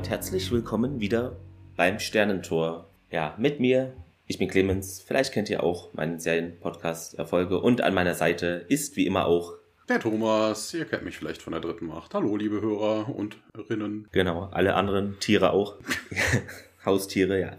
Damit herzlich willkommen wieder beim Sternentor. Ja, mit mir. Ich bin Clemens. Vielleicht kennt ihr auch meinen Serienpodcast-Erfolge. Und an meiner Seite ist wie immer auch der Thomas, ihr kennt mich vielleicht von der dritten Macht. Hallo, liebe Hörer und Rinnen. Genau, alle anderen Tiere auch. Haustiere, ja.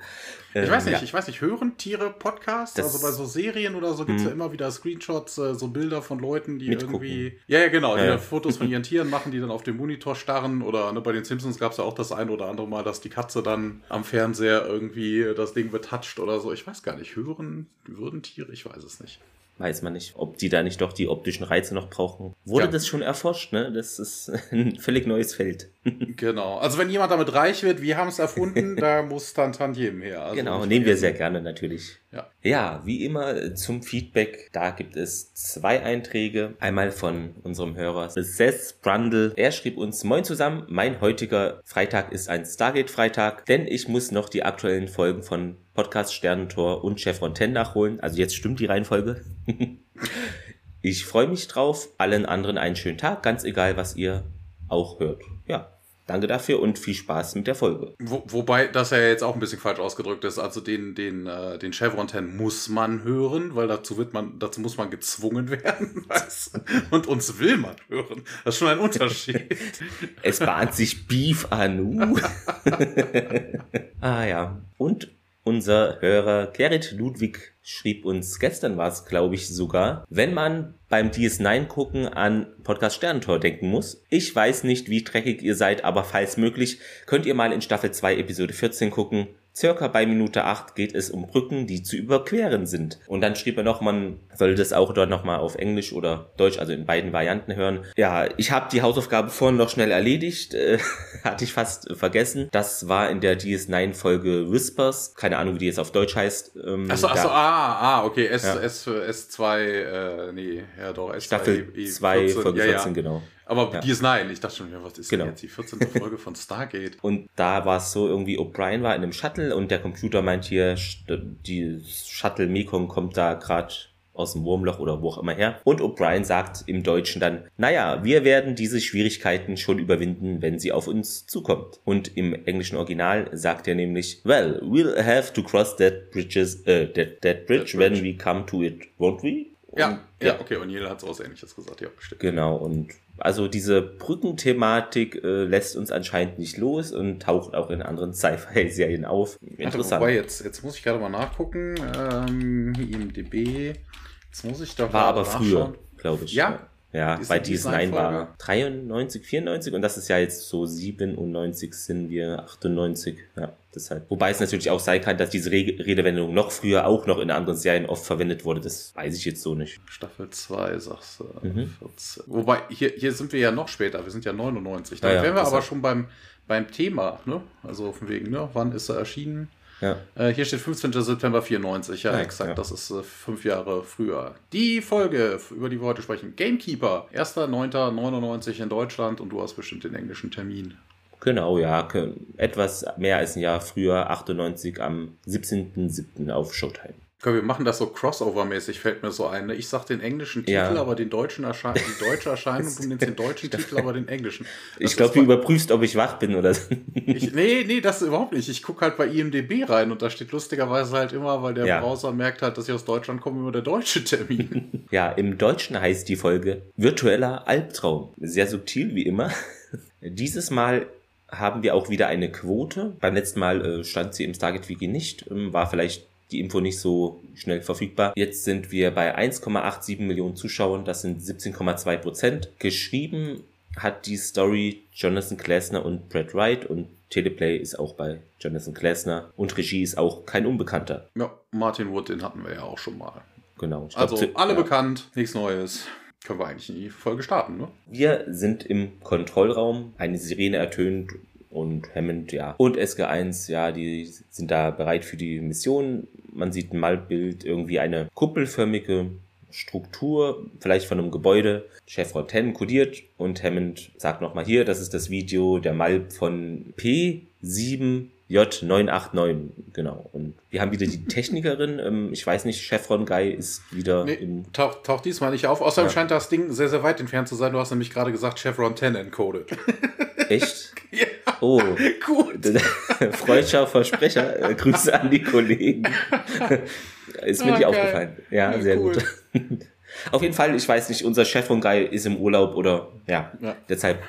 Ich weiß nicht, ja. ich weiß nicht, hören Tiere Podcasts? Das also bei so Serien oder so gibt es ja hm. immer wieder Screenshots, äh, so Bilder von Leuten, die mitgucken. irgendwie. Ja, ja, genau, die ja. Fotos von ihren Tieren machen, die dann auf dem Monitor starren. Oder ne, bei den Simpsons gab es ja auch das ein oder andere Mal, dass die Katze dann am Fernseher irgendwie das Ding betatscht oder so. Ich weiß gar nicht, hören, würden Tiere, ich weiß es nicht weiß man nicht, ob die da nicht doch die optischen Reize noch brauchen. Wurde ja. das schon erforscht, ne? Das ist ein völlig neues Feld. Genau. Also wenn jemand damit reich wird, wir haben es erfunden, da muss dann Tantiem her. Also genau, nehmen wir sehr gerne natürlich. Ja. ja, wie immer zum Feedback, da gibt es zwei Einträge. Einmal von unserem Hörer Seth Brundle. Er schrieb uns, Moin zusammen, mein heutiger Freitag ist ein Stargate-Freitag, denn ich muss noch die aktuellen Folgen von Podcast Sternentor und Chef Fontaine nachholen. Also jetzt stimmt die Reihenfolge. ich freue mich drauf. Allen anderen einen schönen Tag, ganz egal, was ihr auch hört. Danke dafür und viel Spaß mit der Folge. Wo, wobei das ja jetzt auch ein bisschen falsch ausgedrückt ist. Also den, den, äh, den Chevron 10 muss man hören, weil dazu wird man, dazu muss man gezwungen werden. und uns will man hören. Das ist schon ein Unterschied. es bahnt sich Beef an. ah ja. Und unser Hörer Gerrit Ludwig schrieb uns, gestern war es, glaube ich, sogar, wenn man beim DS9 gucken an Podcast Sternentor denken muss. Ich weiß nicht, wie dreckig ihr seid, aber falls möglich, könnt ihr mal in Staffel 2 Episode 14 gucken. Circa bei Minute 8 geht es um Brücken, die zu überqueren sind. Und dann schrieb er noch, man soll das auch dort nochmal auf Englisch oder Deutsch, also in beiden Varianten hören. Ja, ich habe die Hausaufgabe vorhin noch schnell erledigt, äh, hatte ich fast vergessen. Das war in der DS9-Folge Whispers, keine Ahnung, wie die jetzt auf Deutsch heißt. Ähm, achso, achso, ah, ah, okay, S, ja. S, S2, äh, nee, ja doch, S2, Staffel 2, Folge ja, 14, ja. genau. Aber ja. DS9, ich dachte schon, was ist genau. denn jetzt die 14. Folge von Stargate? Und da war es so irgendwie, O'Brien war in einem Shuttle und der Computer meint hier, die Shuttle Mekong kommt da gerade aus dem Wurmloch oder wo auch immer her. Und O'Brien sagt im Deutschen dann, naja, wir werden diese Schwierigkeiten schon überwinden, wenn sie auf uns zukommt. Und im englischen Original sagt er nämlich, well, we'll have to cross that bridges, uh, that, that bridge that when bridge. we come to it, won't we? Und, ja, ja, okay, O'Neill hat so was ähnliches gesagt, ja, bestimmt. Genau, und also diese Brückenthematik äh, lässt uns anscheinend nicht los und taucht auch in anderen Sci-Fi-Serien auf. Interessant. Warte, wobei, jetzt, jetzt muss ich gerade mal nachgucken. Ähm, IMDB. Jetzt muss ich doch War aber früher, glaube ich. Ja, ja, bei diesen ein war 93, 94 und das ist ja jetzt so 97 sind wir, 98, ja, deshalb. Wobei es natürlich auch sein kann, dass diese Redewendung noch früher auch noch in anderen Serien oft verwendet wurde, das weiß ich jetzt so nicht. Staffel 2, sagst du. Mhm. Wobei, hier, hier sind wir ja noch später, wir sind ja 99. Da ja, wären wir aber schon beim, beim Thema, ne? Also von wegen, ne? Wann ist er erschienen? Ja. Äh, hier steht 15. September 94, ja, ja exakt, ja. das ist äh, fünf Jahre früher. Die Folge, über die wir heute sprechen, Gamekeeper, 1.9.99 in Deutschland und du hast bestimmt den englischen Termin. Genau, ja, etwas mehr als ein Jahr früher, 98 am 17.07. auf Showtime. Wir machen das so Crossover-mäßig, fällt mir so ein. Ne? Ich sag den englischen Titel, ja. aber den deutschen Erschein die deutsche Erscheinung, du nennst den deutschen Titel, aber den englischen. Das ich glaube, du überprüfst, ob ich wach bin oder so. Ich, nee, nee, das überhaupt nicht. Ich gucke halt bei IMDB rein und da steht lustigerweise halt immer, weil der ja. Browser merkt halt, dass ich aus Deutschland komme, immer der deutsche Termin. Ja, im Deutschen heißt die Folge Virtueller Albtraum. Sehr subtil wie immer. Dieses Mal haben wir auch wieder eine Quote. Beim letzten Mal äh, stand sie im Stargate Wiki nicht, ähm, war vielleicht die Info nicht so schnell verfügbar. Jetzt sind wir bei 1,87 Millionen Zuschauern, das sind 17,2 Prozent. Geschrieben hat die Story Jonathan Klasner und Brad Wright und Teleplay ist auch bei Jonathan Klasner und Regie ist auch kein Unbekannter. Ja, Martin Wood, den hatten wir ja auch schon mal. Genau. Glaub, also alle ja. bekannt, nichts Neues. Können wir eigentlich in die Folge starten, ne? Wir sind im Kontrollraum. Eine Sirene ertönt und Hammond, ja. Und SG1, ja, die sind da bereit für die Mission. Man sieht ein Malbild, irgendwie eine kuppelförmige Struktur, vielleicht von einem Gebäude. Chef Roten kodiert und Hammond sagt nochmal hier, das ist das Video der Malb von P7 J989, genau. Und wir haben wieder die Technikerin. Ähm, ich weiß nicht, Chevron Guy ist wieder nee, im. Taucht, taucht diesmal nicht auf. Außerdem ja. scheint das Ding sehr, sehr weit entfernt zu sein. Du hast nämlich gerade gesagt, Chevron 10 encoded. Echt? ja. Oh, gut. Freudscher Versprecher. Äh, Grüße an die Kollegen. ist mir oh, nicht geil. aufgefallen. Ja, ja sehr cool. gut. Auf jeden Fall, ich weiß nicht, unser Chef von Guy ist im Urlaub oder ja, ja. deshalb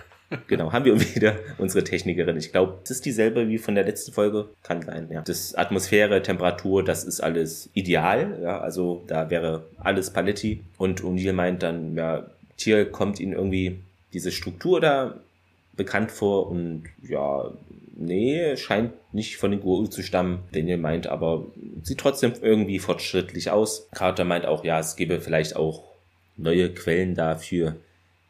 genau, haben wir wieder unsere Technikerin. Ich glaube, es ist dieselbe wie von der letzten Folge. Kann sein, ja. Das Atmosphäre, Temperatur, das ist alles ideal. Ja, also da wäre alles Paletti. Und O'Neill meint dann, ja, Tier kommt ihnen irgendwie diese Struktur da bekannt vor und ja, nee, scheint nicht von den Guru zu stammen. Daniel meint aber, sieht trotzdem irgendwie fortschrittlich aus. Carter meint auch, ja, es gäbe vielleicht auch neue Quellen dafür,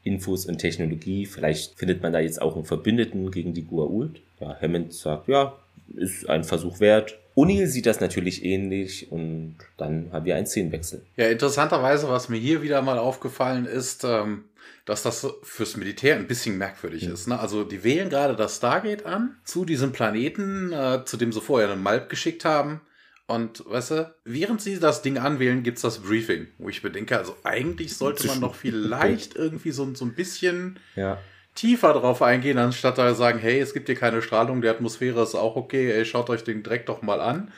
Infos und Technologie. Vielleicht findet man da jetzt auch einen Verbündeten gegen die Gua'uld. Ja, Hammond sagt, ja, ist ein Versuch wert. O'Neill sieht das natürlich ähnlich und dann haben wir einen Szenenwechsel. Ja, interessanterweise, was mir hier wieder mal aufgefallen ist, ähm, dass das fürs Militär ein bisschen merkwürdig mhm. ist. Ne? Also die wählen gerade das Stargate an zu diesem Planeten, äh, zu dem sie vorher einen Malp geschickt haben. Und weißt du, während sie das Ding anwählen, gibt's das Briefing, wo ich bedenke, also eigentlich sollte man doch vielleicht irgendwie so, so ein bisschen ja. tiefer drauf eingehen, anstatt da sagen, hey, es gibt hier keine Strahlung, die Atmosphäre ist auch okay, ey, schaut euch den Dreck doch mal an.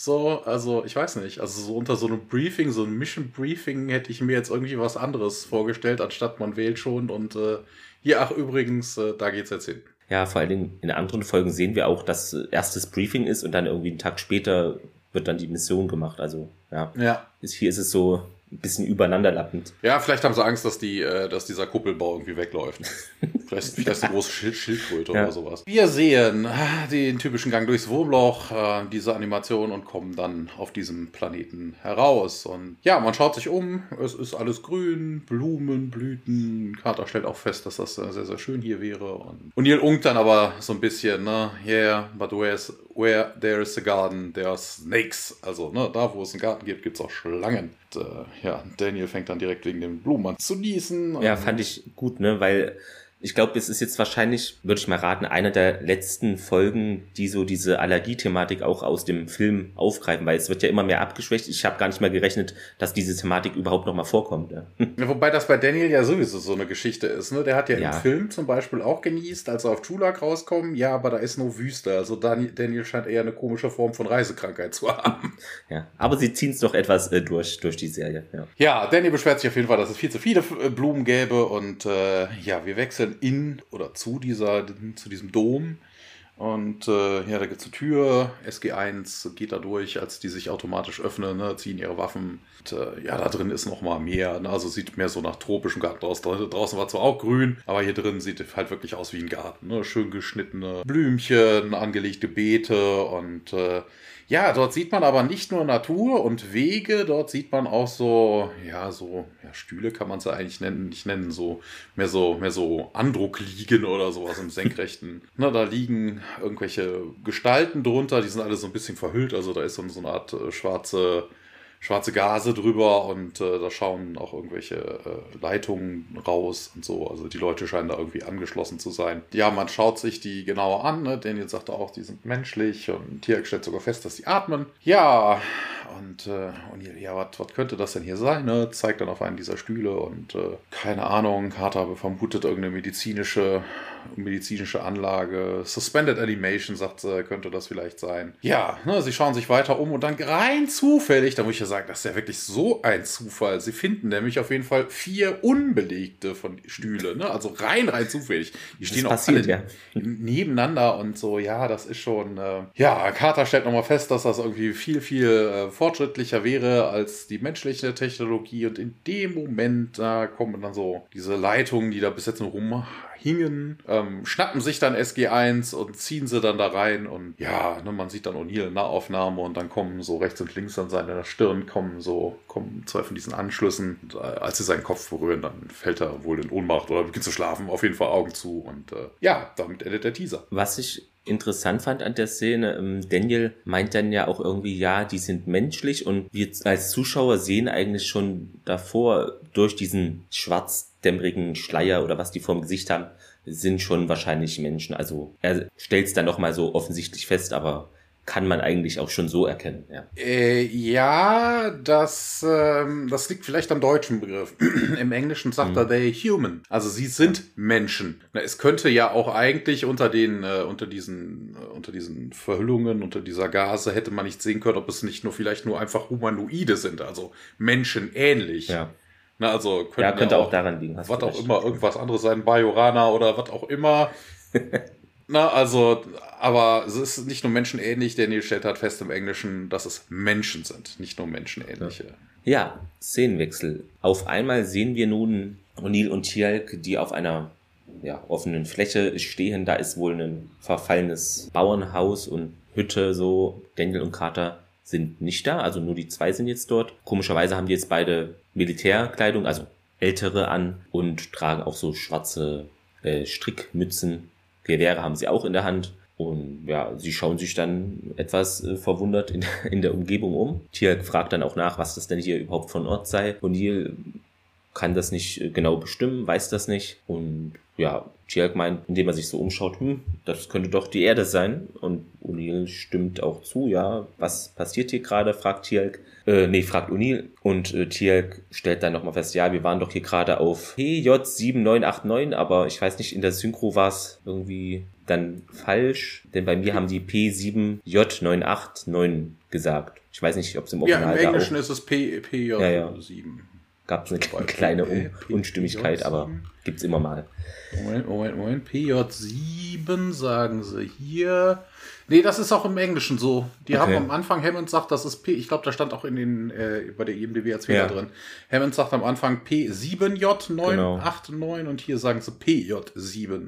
So, also ich weiß nicht. Also so unter so einem Briefing, so einem Mission Briefing hätte ich mir jetzt irgendwie was anderes vorgestellt, anstatt man wählt schon und äh, hier, ach übrigens, äh, da geht's jetzt hin. Ja, vor allen Dingen in anderen Folgen sehen wir auch, dass äh, erstes Briefing ist und dann irgendwie einen Tag später wird dann die Mission gemacht. Also ja. ja. Hier ist es so, ein bisschen übereinanderlappend. Ja, vielleicht haben sie Angst, dass, die, äh, dass dieser Kuppelbau irgendwie wegläuft. vielleicht, vielleicht eine große Schild Schildkröte ja. oder sowas. Wir sehen ah, den typischen Gang durchs Wurmloch, äh, diese Animation und kommen dann auf diesem Planeten heraus. Und ja, man schaut sich um, es ist alles grün, Blumen, Blüten. Carter stellt auch fest, dass das äh, sehr, sehr schön hier wäre. Und, Neil unkt dann aber so ein bisschen, ne, yeah, but where's, where there is a garden, there are snakes. Also, ne, da wo es einen Garten gibt, gibt es auch Schlangen. Und, äh, ja, Daniel fängt dann direkt wegen dem Blumen an zu niesen. Ja, fand ich gut, ne, weil ich glaube, es ist jetzt wahrscheinlich, würde ich mal raten, einer der letzten Folgen, die so diese Allergiethematik auch aus dem Film aufgreifen, weil es wird ja immer mehr abgeschwächt. Ich habe gar nicht mehr gerechnet, dass diese Thematik überhaupt noch mal vorkommt. Ja. Wobei das bei Daniel ja sowieso so eine Geschichte ist. Ne? Der hat ja, ja, im Film zum Beispiel auch genießt, als er auf Chulak rauskommen, ja, aber da ist nur Wüste. Also Daniel scheint eher eine komische Form von Reisekrankheit zu haben. Ja, aber sie ziehen es doch etwas äh, durch, durch die Serie. Ja. ja, Daniel beschwert sich auf jeden Fall, dass es viel zu viele äh, Blumen gäbe und äh, ja, wir wechseln dann in oder zu dieser, zu diesem Dom. Und äh, ja, da gibt es eine Tür, SG1 geht da durch, als die sich automatisch öffnen, ne, ziehen ihre Waffen. Und, äh, ja, da drin ist noch mal mehr, ne, also sieht mehr so nach tropischem Garten aus. Draußen war zwar auch grün, aber hier drin sieht halt wirklich aus wie ein Garten. Ne? Schön geschnittene Blümchen, angelegte Beete und äh, ja, dort sieht man aber nicht nur Natur und Wege, dort sieht man auch so, ja, so, ja, Stühle kann man es ja eigentlich nennen, nicht nennen, so, mehr so, mehr so Andruck liegen oder sowas im Senkrechten. Na, da liegen irgendwelche Gestalten drunter, die sind alle so ein bisschen verhüllt, also da ist so, so eine Art äh, schwarze, schwarze Gase drüber und äh, da schauen auch irgendwelche äh, Leitungen raus und so. Also die Leute scheinen da irgendwie angeschlossen zu sein. Ja, man schaut sich die genauer an. Ne? Daniel sagte auch, die sind menschlich und Tier stellt sogar fest, dass sie atmen. Ja, und, äh, und ja, was könnte das denn hier sein? Ne? Zeigt dann auf einen dieser Stühle und äh, keine Ahnung, Carter vermutet irgendeine medizinische medizinische Anlage. Suspended Animation, sagt sie, könnte das vielleicht sein. Ja, ne, sie schauen sich weiter um und dann rein zufällig, da muss ich ja sagen, das ist ja wirklich so ein Zufall. Sie finden nämlich auf jeden Fall vier unbelegte von Stühle, ne? also rein, rein zufällig. Die stehen auch passiert, alle ja. nebeneinander und so, ja, das ist schon, äh, ja, Carter stellt nochmal fest, dass das irgendwie viel, viel äh, fortschrittlicher wäre als die menschliche Technologie und in dem Moment, da kommen dann so diese Leitungen, die da bis jetzt nur rum hingen, ähm, schnappen sich dann SG1 und ziehen sie dann da rein und ja, ne, man sieht dann O'Neill in Nahaufnahme und dann kommen so rechts und links an seiner Stirn kommen so, kommen zwei von diesen Anschlüssen. Und, äh, als sie seinen Kopf berühren, dann fällt er wohl in Ohnmacht oder beginnt zu schlafen, auf jeden Fall Augen zu und äh, ja, damit endet der Teaser. Was ich interessant fand an der Szene, ähm, Daniel meint dann ja auch irgendwie, ja, die sind menschlich und wir als Zuschauer sehen eigentlich schon davor durch diesen schwarzdämmerigen Schleier oder was die vorm Gesicht haben, sind schon wahrscheinlich Menschen. Also er stellt es dann nochmal so offensichtlich fest, aber kann man eigentlich auch schon so erkennen. Ja, äh, ja das, ähm, das liegt vielleicht am deutschen Begriff. Im Englischen sagt mhm. er they human. Also sie sind Menschen. Es könnte ja auch eigentlich unter den, äh, unter diesen, äh, unter diesen Verhüllungen, unter dieser Gase hätte man nicht sehen können, ob es nicht nur vielleicht nur einfach Humanoide sind, also menschenähnlich. Ja. Na, also könnte ja, könnte auch, auch daran liegen. Was auch immer, irgendwas anderes sein, Bajorana oder was auch immer. Na, also, aber es ist nicht nur menschenähnlich, Daniel stellt halt fest im Englischen, dass es Menschen sind, nicht nur menschenähnliche. Ja, Szenenwechsel. Auf einmal sehen wir nun O'Neill und Tialk, die auf einer ja, offenen Fläche stehen. Da ist wohl ein verfallenes Bauernhaus und Hütte so. Daniel und Carter sind nicht da, also nur die zwei sind jetzt dort. Komischerweise haben die jetzt beide Militärkleidung, also ältere an und tragen auch so schwarze äh, Strickmützen Gewehre haben sie auch in der Hand. Und ja, sie schauen sich dann etwas äh, verwundert in, in der Umgebung um. Tier fragt dann auch nach, was das denn hier überhaupt von Ort sei. O'Neill kann das nicht äh, genau bestimmen, weiß das nicht. Und ja, Tialk meint, indem er sich so umschaut, hm, das könnte doch die Erde sein. Und O'Neill stimmt auch zu, ja, was passiert hier gerade, fragt Tialk. Äh, nee, fragt O'Neill. Und äh, Tialk stellt dann nochmal fest, ja, wir waren doch hier gerade auf PJ7989, aber ich weiß nicht, in der Synchro war es irgendwie dann falsch, denn bei mir haben die P7J989 gesagt. Ich weiß nicht, ob es im Original Ja, im Englischen ist es P, PJ7. Ja, ja. Gab es eine kleine Un Unstimmigkeit, aber gibt's immer mal. Moment, Moment, Moment. PJ7 sagen sie hier. Nee, das ist auch im Englischen so. Die okay. haben am Anfang, Hammond sagt, das ist P, ich glaube, da stand auch in den, äh, bei der IMDb als Fehler ja. drin. Hammond sagt am Anfang P7J989 genau. und hier sagen sie PJ7989.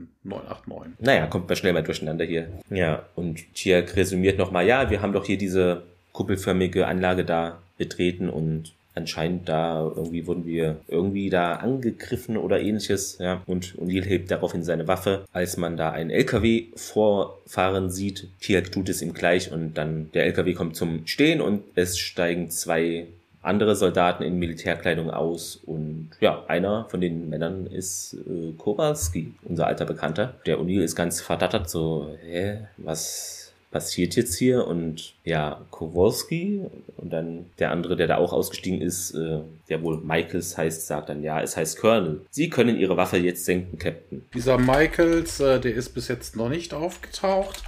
Naja, kommt mal schnell mal durcheinander hier. Ja, und hier resümiert nochmal, ja, wir haben doch hier diese kuppelförmige Anlage da betreten und anscheinend da irgendwie wurden wir irgendwie da angegriffen oder ähnliches, ja. Und O'Neill hebt daraufhin seine Waffe, als man da einen LKW vorfahren sieht. Tiak tut es ihm gleich und dann der LKW kommt zum Stehen und es steigen zwei andere Soldaten in Militärkleidung aus und ja, einer von den Männern ist äh, Kowalski, unser alter Bekannter. Der O'Neill ist ganz verdattert, so, hä, was passiert jetzt hier? Und ja, Kowalski und dann der andere, der da auch ausgestiegen ist, äh, der wohl Michaels heißt, sagt dann, ja, es heißt Colonel. Sie können Ihre Waffe jetzt senken, Captain. Dieser Michaels, äh, der ist bis jetzt noch nicht aufgetaucht.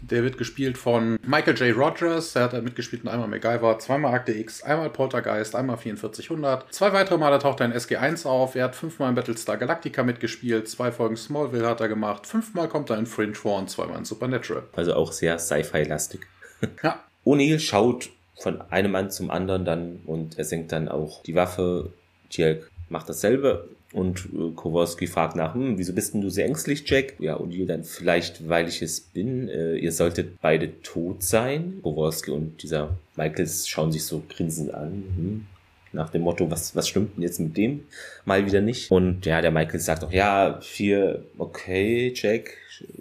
Der wird gespielt von Michael J. Rogers. Er hat mitgespielt in einmal MacGyver, zweimal Akte X, einmal Poltergeist, einmal 4400. Zwei weitere Male taucht er in SG1 auf. Er hat fünfmal in Battlestar Galactica mitgespielt. Zwei Folgen Smallville hat er gemacht. Fünfmal kommt er in Fringe vor und zweimal in Supernatural. Also auch sehr Sci-Fi-lastig. Ja. O'Neill schaut von einem Mann zum anderen dann und er senkt dann auch die Waffe. Tjelk macht dasselbe und äh, Kowalski fragt nach, hm, wieso bist denn du sehr ängstlich, Jack? Ja, und ihr dann vielleicht, weil ich es bin. Äh, ihr solltet beide tot sein. Kowalski und dieser Michaels schauen sich so grinsend an. Hm. Nach dem Motto, was, was stimmt denn jetzt mit dem? Mal wieder nicht. Und ja, der Michael sagt auch, ja, vier, okay, Jack,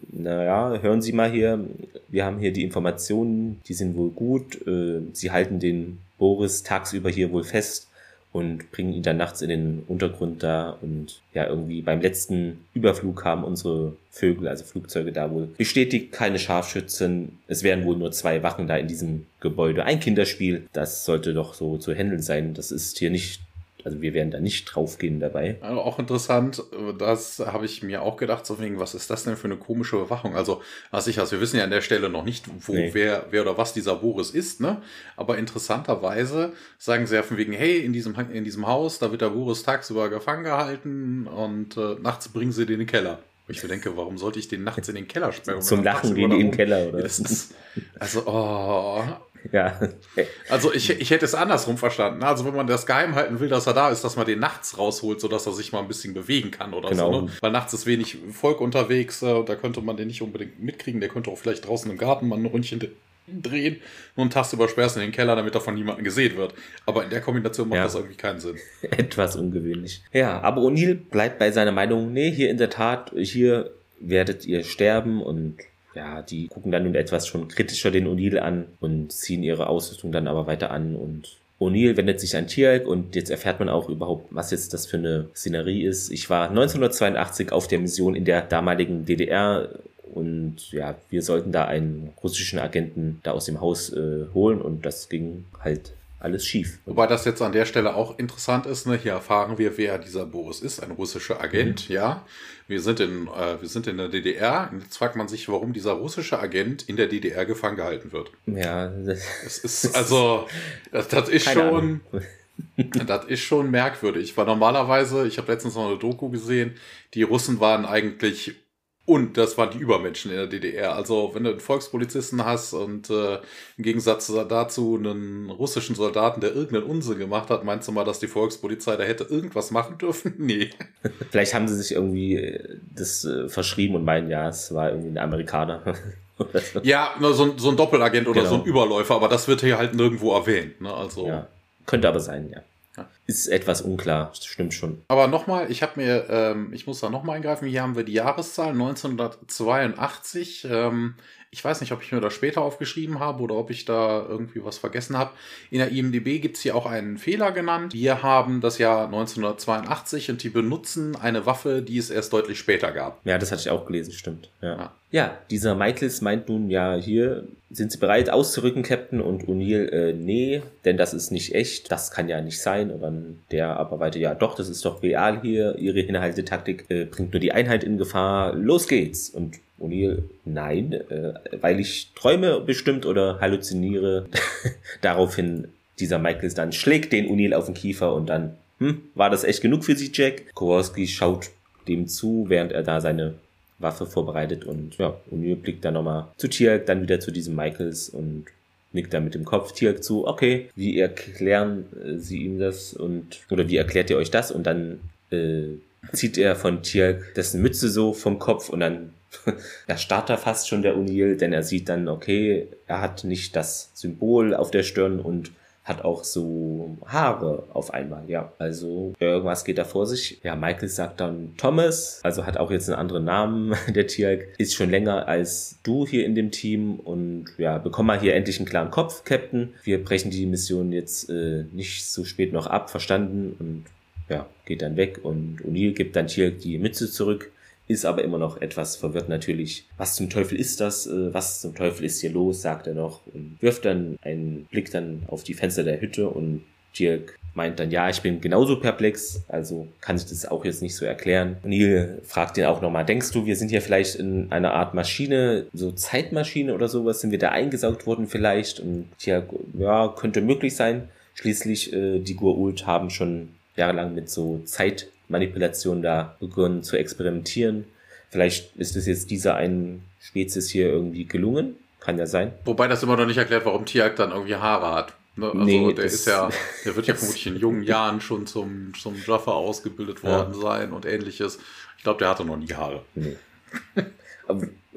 naja, hören Sie mal hier, wir haben hier die Informationen, die sind wohl gut. Äh, Sie halten den Boris tagsüber hier wohl fest und bringen ihn dann nachts in den Untergrund da und ja, irgendwie beim letzten Überflug haben unsere Vögel, also Flugzeuge da wohl bestätigt, keine Scharfschützen. Es wären wohl nur zwei Wachen da in diesem Gebäude. Ein Kinderspiel, das sollte doch so zu handeln sein. Das ist hier nicht also wir werden da nicht draufgehen dabei. Also auch interessant, das habe ich mir auch gedacht, so wegen, was ist das denn für eine komische Überwachung? Also, was ich, also wir wissen ja an der Stelle noch nicht, wo, nee. wer, wer oder was dieser Boris ist, ne? Aber interessanterweise sagen sie ja von wegen, hey, in diesem, in diesem Haus, da wird der Boris tagsüber gefangen gehalten und äh, nachts bringen sie den in den Keller. Ich denke, warum sollte ich den nachts in den Keller sperren? Zum Lachen gehen die in den Keller, oder? Ist, also, oh, ja. Also ich, ich hätte es andersrum verstanden. Also wenn man das geheim halten will, dass er da ist, dass man den nachts rausholt, sodass er sich mal ein bisschen bewegen kann oder genau. so. Ne? Weil nachts ist wenig Volk unterwegs, äh, da könnte man den nicht unbedingt mitkriegen. Der könnte auch vielleicht draußen im Garten mal ein Ründchen drehen und einen Taste sperrst in den Keller, damit er von niemandem gesehen wird. Aber in der Kombination macht ja. das irgendwie keinen Sinn. Etwas ungewöhnlich. Ja, aber O'Neill bleibt bei seiner Meinung, nee, hier in der Tat, hier werdet ihr sterben und ja, die gucken dann nun etwas schon kritischer den O'Neill an und ziehen ihre Ausrüstung dann aber weiter an und O'Neill wendet sich an Tierk und jetzt erfährt man auch überhaupt, was jetzt das für eine Szenerie ist. Ich war 1982 auf der Mission in der damaligen DDR und ja, wir sollten da einen russischen Agenten da aus dem Haus äh, holen und das ging halt alles schief. Wobei das jetzt an der Stelle auch interessant ist. Ne? Hier erfahren wir, wer dieser Boris ist, ein russischer Agent. Mhm. Ja, wir sind in äh, wir sind in der DDR. Und jetzt fragt man sich, warum dieser russische Agent in der DDR gefangen gehalten wird. Ja, das, ist also das, das ist schon. das ist schon merkwürdig, weil normalerweise, ich habe letztens noch eine Doku gesehen, die Russen waren eigentlich und das waren die Übermenschen in der DDR. Also wenn du einen Volkspolizisten hast und äh, im Gegensatz dazu einen russischen Soldaten, der irgendeinen Unsinn gemacht hat, meinst du mal, dass die Volkspolizei da hätte irgendwas machen dürfen? Nee. Vielleicht haben sie sich irgendwie äh, das äh, verschrieben und meinen, ja, es war irgendwie ein Amerikaner. ja, so, so ein Doppelagent oder genau. so ein Überläufer, aber das wird hier halt nirgendwo erwähnt. Ne? Also. Ja. Könnte aber sein, ja. Ist etwas unklar, stimmt schon. Aber nochmal, ich habe mir, ähm, ich muss da nochmal eingreifen, hier haben wir die Jahreszahl 1982. Ähm, ich weiß nicht, ob ich mir das später aufgeschrieben habe oder ob ich da irgendwie was vergessen habe. In der IMDB gibt es hier auch einen Fehler genannt. Wir haben das Jahr 1982 und die benutzen eine Waffe, die es erst deutlich später gab. Ja, das hatte ich auch gelesen, stimmt. Ja, ja. ja dieser Michaels meint nun ja hier, sind Sie bereit auszurücken, Captain? Und O'Neill, äh, nee, denn das ist nicht echt. Das kann ja nicht sein. Und dann der aber weiter, ja doch, das ist doch real hier. Ihre Hinhaltetaktik äh, bringt nur die Einheit in Gefahr. Los geht's. Und O'Neill, nein, äh, weil ich träume bestimmt oder halluziniere. Daraufhin dieser Michaels dann schlägt den O'Neill auf den Kiefer und dann, hm, war das echt genug für Sie, Jack? Kowalski schaut dem zu, während er da seine Waffe vorbereitet und ja, O'Neill blickt dann nochmal zu Tiak, dann wieder zu diesem Michaels und nickt dann mit dem Kopf Tiak zu, okay, wie erklären äh, Sie ihm das und, oder wie erklärt ihr euch das? Und dann äh, zieht er von Tiak dessen Mütze so vom Kopf und dann da starrt er fast schon der O'Neill, denn er sieht dann, okay, er hat nicht das Symbol auf der Stirn und hat auch so Haare auf einmal, ja. Also irgendwas geht da vor sich. Ja, Michael sagt dann Thomas, also hat auch jetzt einen anderen Namen, der Tierk, ist schon länger als du hier in dem Team und ja, bekomm mal hier endlich einen klaren Kopf, Captain. Wir brechen die Mission jetzt äh, nicht so spät noch ab, verstanden und ja, geht dann weg und O'Neill gibt dann Tierk die Mütze zurück ist aber immer noch etwas verwirrt natürlich. Was zum Teufel ist das? Äh, was zum Teufel ist hier los? sagt er noch und wirft dann einen Blick dann auf die Fenster der Hütte und Dirk meint dann, ja, ich bin genauso perplex, also kann ich das auch jetzt nicht so erklären. Neil fragt ihn auch nochmal, denkst du, wir sind hier vielleicht in einer Art Maschine, so Zeitmaschine oder sowas, sind wir da eingesaugt worden vielleicht? Und Dirk, ja, könnte möglich sein. Schließlich, äh, die Gurult haben schon jahrelang mit so Zeit Manipulation da begonnen zu experimentieren. Vielleicht ist es jetzt dieser einen Spezies hier irgendwie gelungen. Kann ja sein. Wobei das immer noch nicht erklärt, warum Tiak dann irgendwie Haare hat. Ne? Also nee, der ist ja, der wird ja vermutlich in jungen Jahren schon zum, zum Jaffa ausgebildet worden ja. sein und ähnliches. Ich glaube, der hatte noch nie Haare. Nee.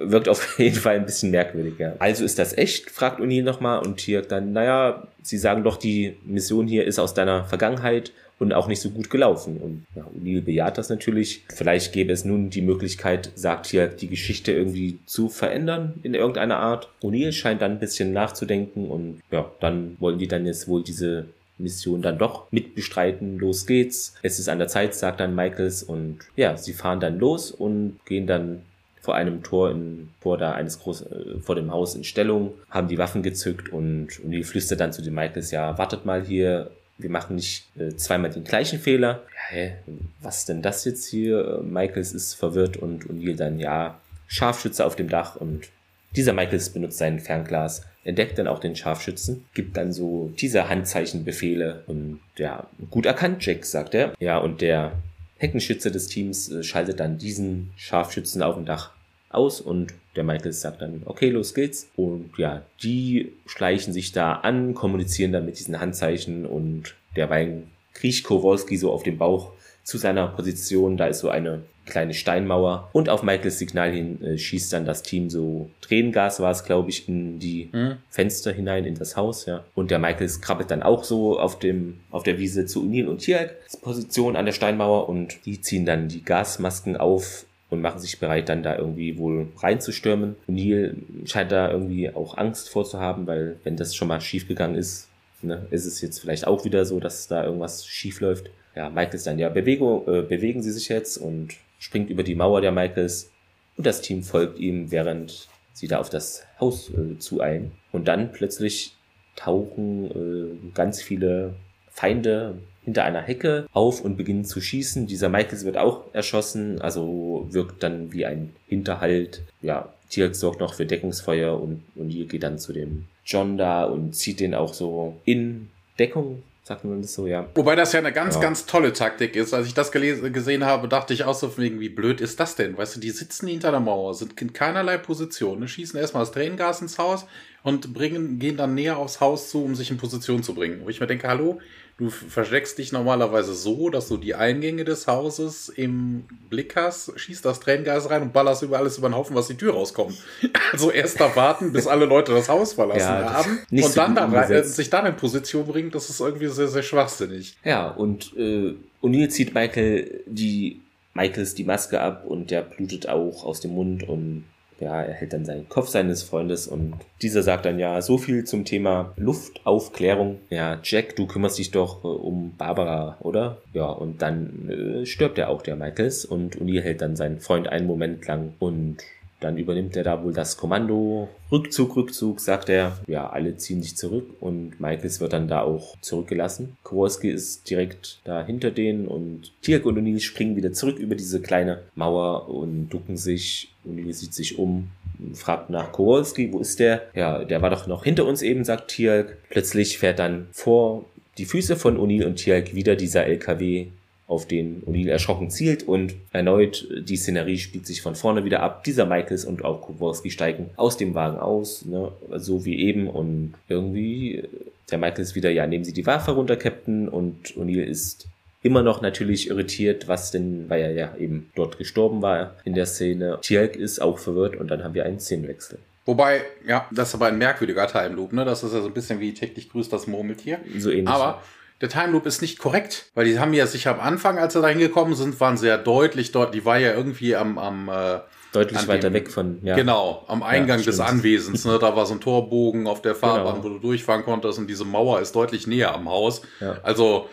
Wirkt auf jeden Fall ein bisschen merkwürdig, ja. Also ist das echt? fragt Uni nochmal und Tiak dann, naja, sie sagen doch, die Mission hier ist aus deiner Vergangenheit und auch nicht so gut gelaufen. Und ja, O'Neill bejaht das natürlich. Vielleicht gäbe es nun die Möglichkeit, sagt hier, die Geschichte irgendwie zu verändern in irgendeiner Art. O'Neill scheint dann ein bisschen nachzudenken und ja, dann wollen die dann jetzt wohl diese Mission dann doch mitbestreiten. Los geht's. Es ist an der Zeit, sagt dann Michaels und ja, sie fahren dann los und gehen dann vor einem Tor in, vor da eines groß, äh, vor dem Haus in Stellung, haben die Waffen gezückt und, die flüstert dann zu den Michaels, ja, wartet mal hier, wir machen nicht äh, zweimal den gleichen Fehler. Ja, hä, was denn das jetzt hier? Michaels ist verwirrt und O'Neill dann, ja, Scharfschütze auf dem Dach und dieser Michaels benutzt sein Fernglas, entdeckt dann auch den Scharfschützen, gibt dann so diese Handzeichenbefehle und ja, gut erkannt, Jack, sagt er. Ja, und der Heckenschütze des Teams äh, schaltet dann diesen Scharfschützen auf dem Dach aus und der Michael sagt dann, okay, los geht's. Und ja, die schleichen sich da an, kommunizieren dann mit diesen Handzeichen und derweil kriecht Kowalski so auf dem Bauch zu seiner Position. Da ist so eine kleine Steinmauer und auf Michaels Signal hin äh, schießt dann das Team so Tränengas war es glaube ich in die mhm. Fenster hinein in das Haus ja und der Michaels krabbelt dann auch so auf dem auf der Wiese zu Unil und Tiak Position an der Steinmauer und die ziehen dann die Gasmasken auf und machen sich bereit, dann da irgendwie wohl reinzustürmen. Neil scheint da irgendwie auch Angst vorzuhaben, weil wenn das schon mal schiefgegangen ist, ne, ist es jetzt vielleicht auch wieder so, dass da irgendwas schief läuft. Ja, Michael ist dann, ja, Bewegung, äh, bewegen Sie sich jetzt und springt über die Mauer der Michaels Und das Team folgt ihm, während sie da auf das Haus äh, zueilen. Und dann plötzlich tauchen äh, ganz viele Feinde hinter einer Hecke auf und beginnen zu schießen. Dieser Michaels wird auch erschossen, also wirkt dann wie ein Hinterhalt. Ja, Tirk sorgt noch für Deckungsfeuer und O'Neill geht dann zu dem John da und zieht den auch so in Deckung sagt man das so, ja. Wobei das ja eine ganz, ja. ganz tolle Taktik ist. Als ich das gesehen habe, dachte ich auch so wegen, wie blöd ist das denn? Weißt du, die sitzen hinter der Mauer, sind in keinerlei Position, ne? schießen erstmal das Tränengas ins Haus und bringen, gehen dann näher aufs Haus zu, um sich in Position zu bringen. Wo ich mir denke, hallo, Du versteckst dich normalerweise so, dass du die Eingänge des Hauses im Blick hast, schießt das Tränengas rein und ballerst über alles über den Haufen, was die Tür rauskommt. Also erst da warten, bis alle Leute das Haus verlassen ja, haben und so dann da rein, sich dann in Position bringen, das ist irgendwie sehr, sehr schwachsinnig. Ja, und äh, O'Neill zieht Michael die Michaels die Maske ab und der blutet auch aus dem Mund und ja, er hält dann seinen Kopf seines Freundes und dieser sagt dann ja so viel zum Thema Luftaufklärung. Ja, Jack, du kümmerst dich doch äh, um Barbara, oder? Ja, und dann äh, stirbt er auch, der Michaels, und O'Neill hält dann seinen Freund einen Moment lang und dann übernimmt er da wohl das Kommando. Rückzug, Rückzug, sagt er. Ja, alle ziehen sich zurück und Michaels wird dann da auch zurückgelassen. Kowalski ist direkt da hinter denen und Tirk und O'Neill springen wieder zurück über diese kleine Mauer und ducken sich. O'Neill sieht sich um, fragt nach Kowalski, wo ist der? Ja, der war doch noch hinter uns eben, sagt Tirk. Plötzlich fährt dann vor die Füße von O'Neill und Tirk wieder dieser LKW auf den O'Neill erschrocken zielt und erneut die Szenerie spielt sich von vorne wieder ab. Dieser Michaels und auch Kowalski steigen aus dem Wagen aus, ne, so wie eben und irgendwie der Michaels wieder, ja, nehmen Sie die Waffe runter, Captain und O'Neill ist immer noch natürlich irritiert, was denn, weil er ja eben dort gestorben war in der Szene. Tjalk ist auch verwirrt und dann haben wir einen Szenenwechsel. Wobei, ja, das ist aber ein merkwürdiger Time Loop, ne? Das ist ja so ein bisschen wie täglich grüßt das Murmeltier. So ähnlich. Aber der Time Loop ist nicht korrekt, weil die haben ja sich am Anfang, als sie da hingekommen sind, waren sehr deutlich dort. Die war ja irgendwie am, am äh, deutlich weiter dem, weg von ja. genau am Eingang ja, des Anwesens. Ne? Da war so ein Torbogen auf der Fahrbahn, genau. wo du durchfahren konntest und diese Mauer ist deutlich näher am Haus. Ja. Also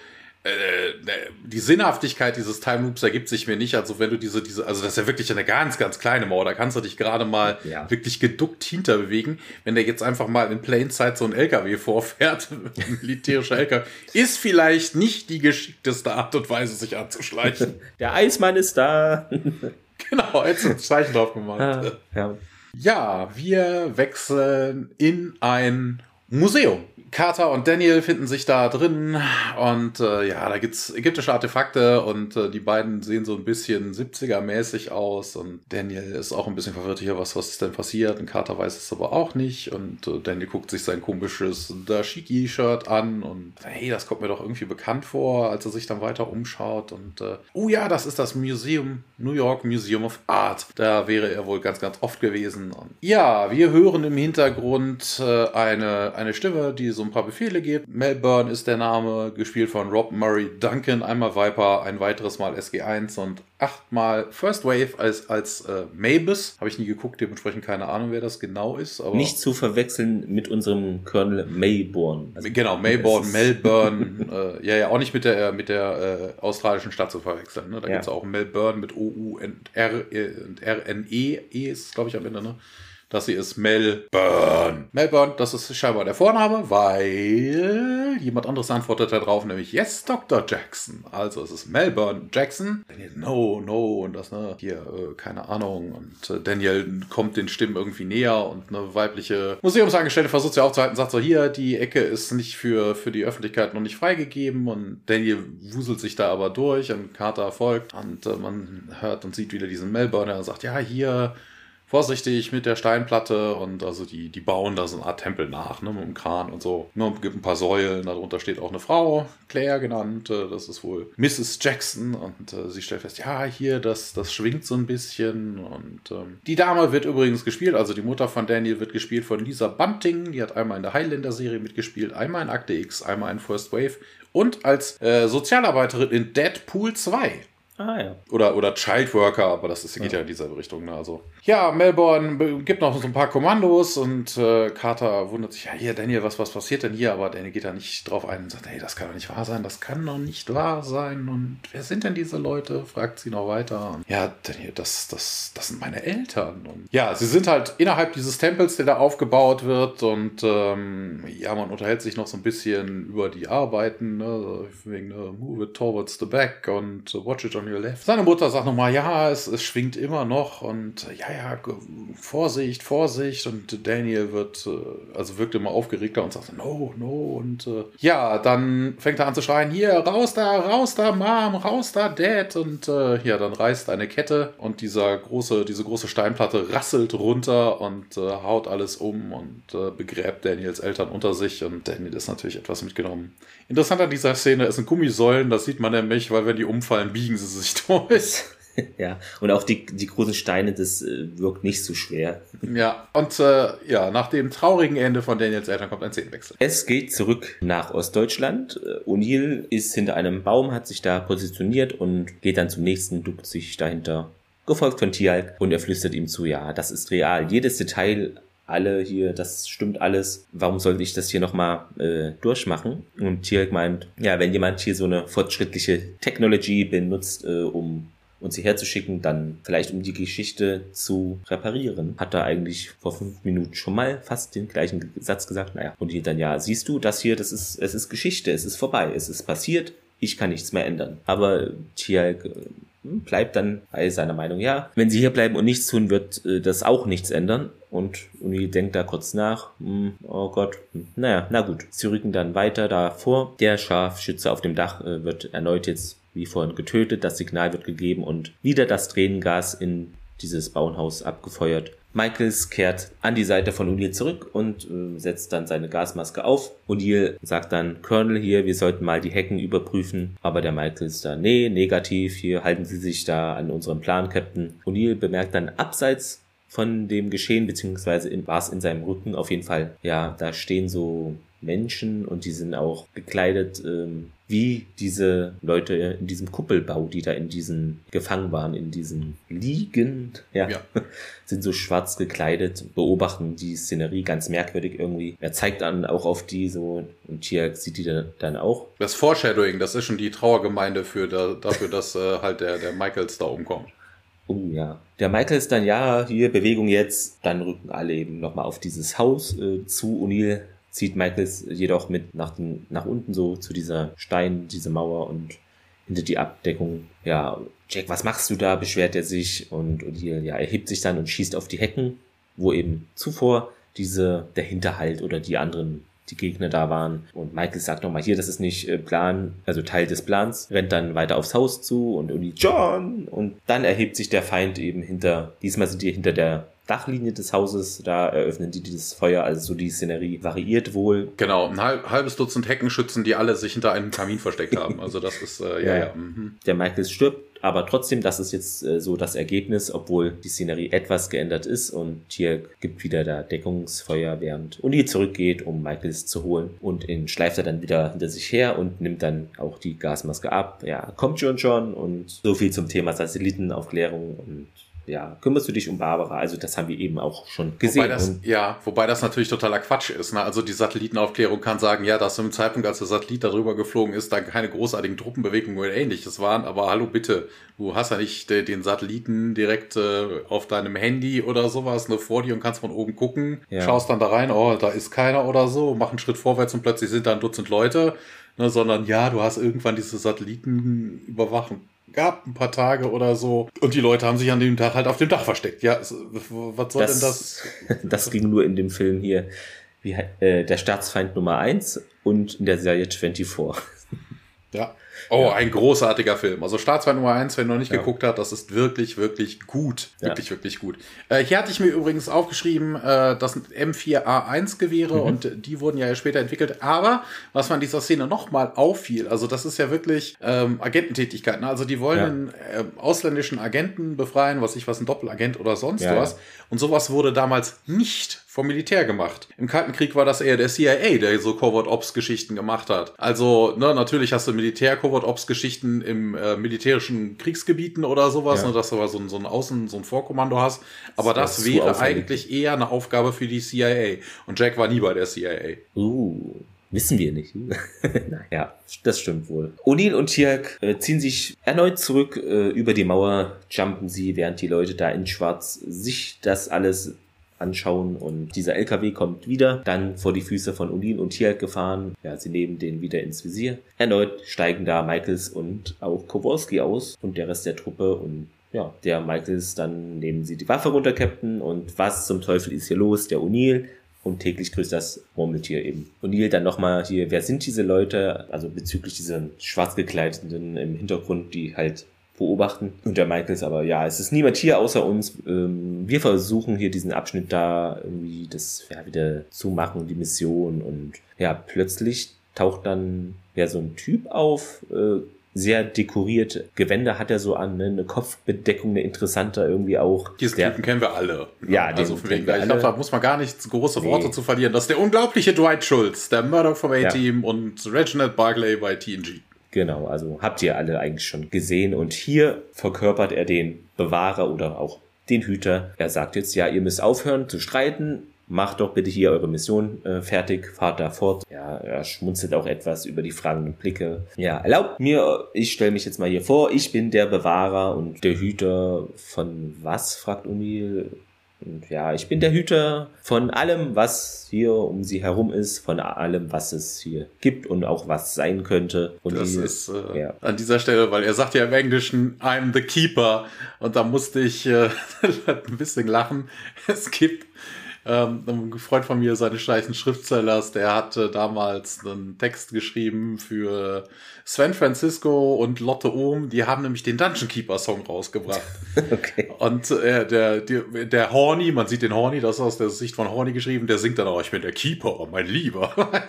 die Sinnhaftigkeit dieses Time Loops ergibt sich mir nicht. Also wenn du diese, diese, also das ist ja wirklich eine ganz, ganz kleine Mauer, da kannst du dich gerade mal ja. wirklich geduckt hinter bewegen. Wenn der jetzt einfach mal in Plain Sight so ein LKW vorfährt, ein militärischer LKW, ist vielleicht nicht die geschickteste Art und Weise, sich anzuschleichen. Der Eismann ist da. genau, jetzt ein Zeichen drauf gemacht. Ah, ja. ja, wir wechseln in ein Museum. Carter und Daniel finden sich da drin und äh, ja, da gibt's ägyptische Artefakte und äh, die beiden sehen so ein bisschen 70er-mäßig aus und Daniel ist auch ein bisschen verwirrt hier, was, was ist denn passiert und Carter weiß es aber auch nicht und äh, Daniel guckt sich sein komisches Dashiki-Shirt an und hey, das kommt mir doch irgendwie bekannt vor, als er sich dann weiter umschaut und äh, oh ja, das ist das Museum, New York Museum of Art. Da wäre er wohl ganz, ganz oft gewesen. Und ja, wir hören im Hintergrund äh, eine, eine Stimme, die so ein paar Befehle gibt. Melbourne ist der Name, gespielt von Rob Murray Duncan, einmal Viper, ein weiteres Mal SG1 und achtmal First Wave als, als äh, Mavis. Habe ich nie geguckt, dementsprechend keine Ahnung, wer das genau ist. Aber Nicht zu verwechseln mit unserem Colonel Mayborn. Also genau, Mayborn, Melbourne. äh, ja, ja, auch nicht mit der, mit der äh, australischen Stadt zu verwechseln. Ne? Da ja. gibt es auch Melbourne mit O-U und R-N-E. E ist, glaube ich, am Ende, ne? Dass sie ist Melbourne. Melbourne, das ist scheinbar der Vorname, weil jemand anderes antwortet darauf, nämlich Yes, Dr. Jackson. Also es ist Melbourne Jackson. Daniel, no, no, und das, ne, hier, äh, keine Ahnung. Und äh, Daniel kommt den Stimmen irgendwie näher und eine weibliche Museumsangestellte versucht sie aufzuhalten, sagt so, hier, die Ecke ist nicht für, für die Öffentlichkeit noch nicht freigegeben und Daniel wuselt sich da aber durch und Carter folgt und äh, man hört und sieht wieder diesen Melbourne, der sagt, ja, hier, vorsichtig mit der Steinplatte und also die, die bauen da so eine Art Tempel nach, ne, mit dem Kran und so. Ne, gibt ein paar Säulen, darunter steht auch eine Frau, Claire genannt, äh, das ist wohl Mrs. Jackson und äh, sie stellt fest, ja, hier, das, das schwingt so ein bisschen und ähm, die Dame wird übrigens gespielt, also die Mutter von Daniel wird gespielt von Lisa Bunting, die hat einmal in der Highlander-Serie mitgespielt, einmal in Akte X, einmal in First Wave und als äh, Sozialarbeiterin in Deadpool 2. Ah, ja. Oder, oder Child Worker, aber das ist, geht ja, ja in dieselbe Richtung. Ne? Also, ja, Melbourne gibt noch so ein paar Kommandos und äh, Carter wundert sich, ja, hier, Daniel, was, was passiert denn hier? Aber Daniel geht da nicht drauf ein und sagt, hey, das kann doch nicht wahr sein, das kann doch nicht wahr sein. Und wer sind denn diese Leute? fragt sie noch weiter. Und, ja, Daniel, das, das, das sind meine Eltern. Und ja, sie sind halt innerhalb dieses Tempels, der da aufgebaut wird und ähm, ja, man unterhält sich noch so ein bisschen über die Arbeiten, ne? wegen ne, Move it towards the back und Watch it on your left. Seine Mutter sagt nochmal, ja, es, es schwingt immer noch und ja, ja, Vorsicht, Vorsicht. Und Daniel wird, äh, also wirkt immer aufgeregter und sagt, no, no. Und äh, ja, dann fängt er an zu schreien, hier, raus da, raus da, Mom, raus da, Dad. Und äh, ja, dann reißt eine Kette und dieser große, diese große Steinplatte rasselt runter und haut alles um und begräbt Daniels Eltern unter sich. Und Daniel ist natürlich etwas mitgenommen. Interessant an dieser Szene, es sind Gummisäulen, das sieht man nämlich, weil wenn die umfallen, biegen sie sich durch. ja, und auch die, die großen Steine, das äh, wirkt nicht so schwer. Ja, und äh, ja, nach dem traurigen Ende von Daniels Eltern kommt ein Szenenwechsel. Es geht zurück nach Ostdeutschland. Äh, O'Neill ist hinter einem Baum, hat sich da positioniert und geht dann zum nächsten, duckt sich dahinter gefolgt von Tialk und er flüstert ihm zu, ja, das ist real. Jedes Detail alle hier, das stimmt alles, warum sollte ich das hier nochmal äh, durchmachen? Und Tierk meint, ja, wenn jemand hier so eine fortschrittliche Technology benutzt, äh, um uns hierher zu schicken, dann vielleicht um die Geschichte zu reparieren. Hat er eigentlich vor fünf Minuten schon mal fast den gleichen Satz gesagt. Naja, und hier dann, ja, siehst du, das hier, das ist, es ist Geschichte, es ist vorbei, es ist passiert, ich kann nichts mehr ändern. Aber Tialk bleibt dann bei seiner Meinung, ja, wenn sie hier bleiben und nichts tun, wird äh, das auch nichts ändern. Und Uni denkt da kurz nach, hm, oh Gott, hm, naja, na gut. Sie rücken dann weiter davor. Der Scharfschütze auf dem Dach äh, wird erneut jetzt wie vorhin getötet. Das Signal wird gegeben und wieder das Tränengas in dieses Bauernhaus abgefeuert. Michaels kehrt an die Seite von O'Neill zurück und äh, setzt dann seine Gasmaske auf. O'Neill sagt dann, Colonel hier, wir sollten mal die Hecken überprüfen. Aber der Michaels da, nee, negativ, hier halten Sie sich da an unserem Plan, Captain. O'Neill bemerkt dann abseits von dem Geschehen, beziehungsweise war es in seinem Rücken auf jeden Fall, ja, da stehen so Menschen und die sind auch gekleidet ähm, wie diese Leute in diesem Kuppelbau, die da in diesen gefangen waren, in diesen Liegen, ja, ja. sind so schwarz gekleidet, beobachten die Szenerie ganz merkwürdig irgendwie. Er zeigt dann auch auf die so und hier sieht die dann auch. Das Foreshadowing, das ist schon die Trauergemeinde für da, dafür, dass äh, halt der, der Michaels da umkommt. Oh ja. Der Michael ist dann, ja, hier Bewegung jetzt. Dann rücken alle eben nochmal auf dieses Haus äh, zu. O'Neill zieht Michaels jedoch mit nach, den, nach unten so zu dieser Stein, diese Mauer und hinter die Abdeckung. Ja, Jack, was machst du da? beschwert er sich und O'Neill, ja, er hebt sich dann und schießt auf die Hecken, wo eben zuvor diese, der Hinterhalt oder die anderen die Gegner da waren. Und Michael sagt nochmal, hier, das ist nicht äh, Plan, also Teil des Plans, rennt dann weiter aufs Haus zu und irgendwie John! Und dann erhebt sich der Feind eben hinter, diesmal sind die hinter der Dachlinie des Hauses, da eröffnen die dieses Feuer, also so die Szenerie variiert wohl. Genau, ein halbes Dutzend Heckenschützen, die alle sich hinter einem Kamin versteckt haben. Also das ist, äh, ja, ja. ja. Mhm. Der Michael stirbt aber trotzdem, das ist jetzt äh, so das Ergebnis, obwohl die Szenerie etwas geändert ist und hier gibt wieder da Deckungsfeuer, während Uni zurückgeht, um Michaels zu holen und ihn schleift er dann wieder hinter sich her und nimmt dann auch die Gasmaske ab. Ja, kommt schon schon und so viel zum Thema Satellitenaufklärung und ja, kümmerst du dich um Barbara? Also das haben wir eben auch schon gesehen. Wobei das, ja, wobei das natürlich totaler Quatsch ist. Ne? Also die Satellitenaufklärung kann sagen, ja, dass im Zeitpunkt, als der Satellit darüber geflogen ist, da keine großartigen Truppenbewegungen oder ähnliches waren. Aber hallo bitte, du hast ja nicht den Satelliten direkt äh, auf deinem Handy oder sowas nur vor dir und kannst von oben gucken, ja. schaust dann da rein, oh, da ist keiner oder so, mach einen Schritt vorwärts und plötzlich sind da ein Dutzend Leute. Ne, sondern ja, du hast irgendwann diese Satellitenüberwachung gab, ein paar Tage oder so. Und die Leute haben sich an dem Tag halt auf dem Dach versteckt. Ja, was soll das, denn das? das ging nur in dem Film hier. Wie, äh, der Staatsfeind Nummer 1 und in der Serie 24. Ja. Oh, ja. ein großartiger Film. Also Staatsfeind Nummer 1, wer noch nicht ja. geguckt hat, das ist wirklich, wirklich gut. Wirklich, ja. wirklich gut. Äh, hier hatte ich mir übrigens aufgeschrieben, äh, das sind M4A1 Gewehre mhm. und die wurden ja später entwickelt. Aber was man dieser Szene nochmal auffiel, also das ist ja wirklich ähm, Agententätigkeit. Ne? Also die wollen einen äh, ausländischen Agenten befreien, was ich was, ein Doppelagent oder sonst was. Und sowas wurde damals nicht vom Militär gemacht. Im Kalten Krieg war das eher der CIA, der so Covert Ops Geschichten gemacht hat. Also, ne, natürlich hast du Militär Covert Ops Geschichten im äh, militärischen Kriegsgebieten oder sowas, ja. ne, dass du aber so, so ein Außen, so ein Vorkommando hast. Aber das, das wäre eigentlich eher eine Aufgabe für die CIA. Und Jack war nie bei der CIA. Uh. Wissen wir nicht. naja, das stimmt wohl. O'Neill und Tiak äh, ziehen sich erneut zurück äh, über die Mauer, jumpen sie, während die Leute da in Schwarz sich das alles anschauen und dieser LKW kommt wieder, dann vor die Füße von O'Neill und Tiak gefahren. Ja, sie nehmen den wieder ins Visier. Erneut steigen da Michaels und auch Kowalski aus und der Rest der Truppe und ja, der Michaels, dann nehmen sie die Waffe runter, Captain, und was zum Teufel ist hier los? Der O'Neill und täglich grüßt das Murmeltier eben. Neil dann nochmal hier, wer sind diese Leute, also bezüglich dieser schwarz gekleideten im Hintergrund, die halt beobachten. Und der Michael ist aber, ja, es ist niemand hier außer uns. Ähm, wir versuchen hier diesen Abschnitt da irgendwie das ja, wieder zu machen, die Mission. Und ja, plötzlich taucht dann ja so ein Typ auf, äh, sehr dekoriert. Gewänder hat er so an, ne? eine Kopfbedeckung, eine interessante irgendwie auch. Diesen der, Typen kennen wir alle. Ja, also den wegen, ich glaube, da muss man gar nicht große Worte nee. zu verlieren. Das ist der unglaubliche Dwight Schultz, der Murdoch vom A-Team ja. und Reginald Barclay bei TNG. Genau, also habt ihr alle eigentlich schon gesehen und hier verkörpert er den Bewahrer oder auch den Hüter. Er sagt jetzt, ja, ihr müsst aufhören zu streiten, macht doch bitte hier eure Mission äh, fertig, fahrt da fort. Ja, er schmunzelt auch etwas über die fragenden Blicke. Ja, erlaubt mir, ich stelle mich jetzt mal hier vor, ich bin der Bewahrer und der Hüter von was, fragt O'Neill. Und ja, ich bin der Hüter von allem, was hier um sie herum ist, von allem, was es hier gibt und auch was sein könnte. Und das die, ist äh, ja. an dieser Stelle, weil er sagt ja im Englischen, I'm the keeper. Und da musste ich äh, ein bisschen lachen. Es gibt ähm, ein Freund von mir, seine scheißen Schriftzellers, der hatte damals einen Text geschrieben für Sven Francisco und Lotte Ohm. Die haben nämlich den Dungeon Keeper Song rausgebracht. okay. Und äh, der, der, der Horny, man sieht den Horny, das ist aus der Sicht von Horny geschrieben, der singt dann auch, ich bin der Keeper, mein Lieber.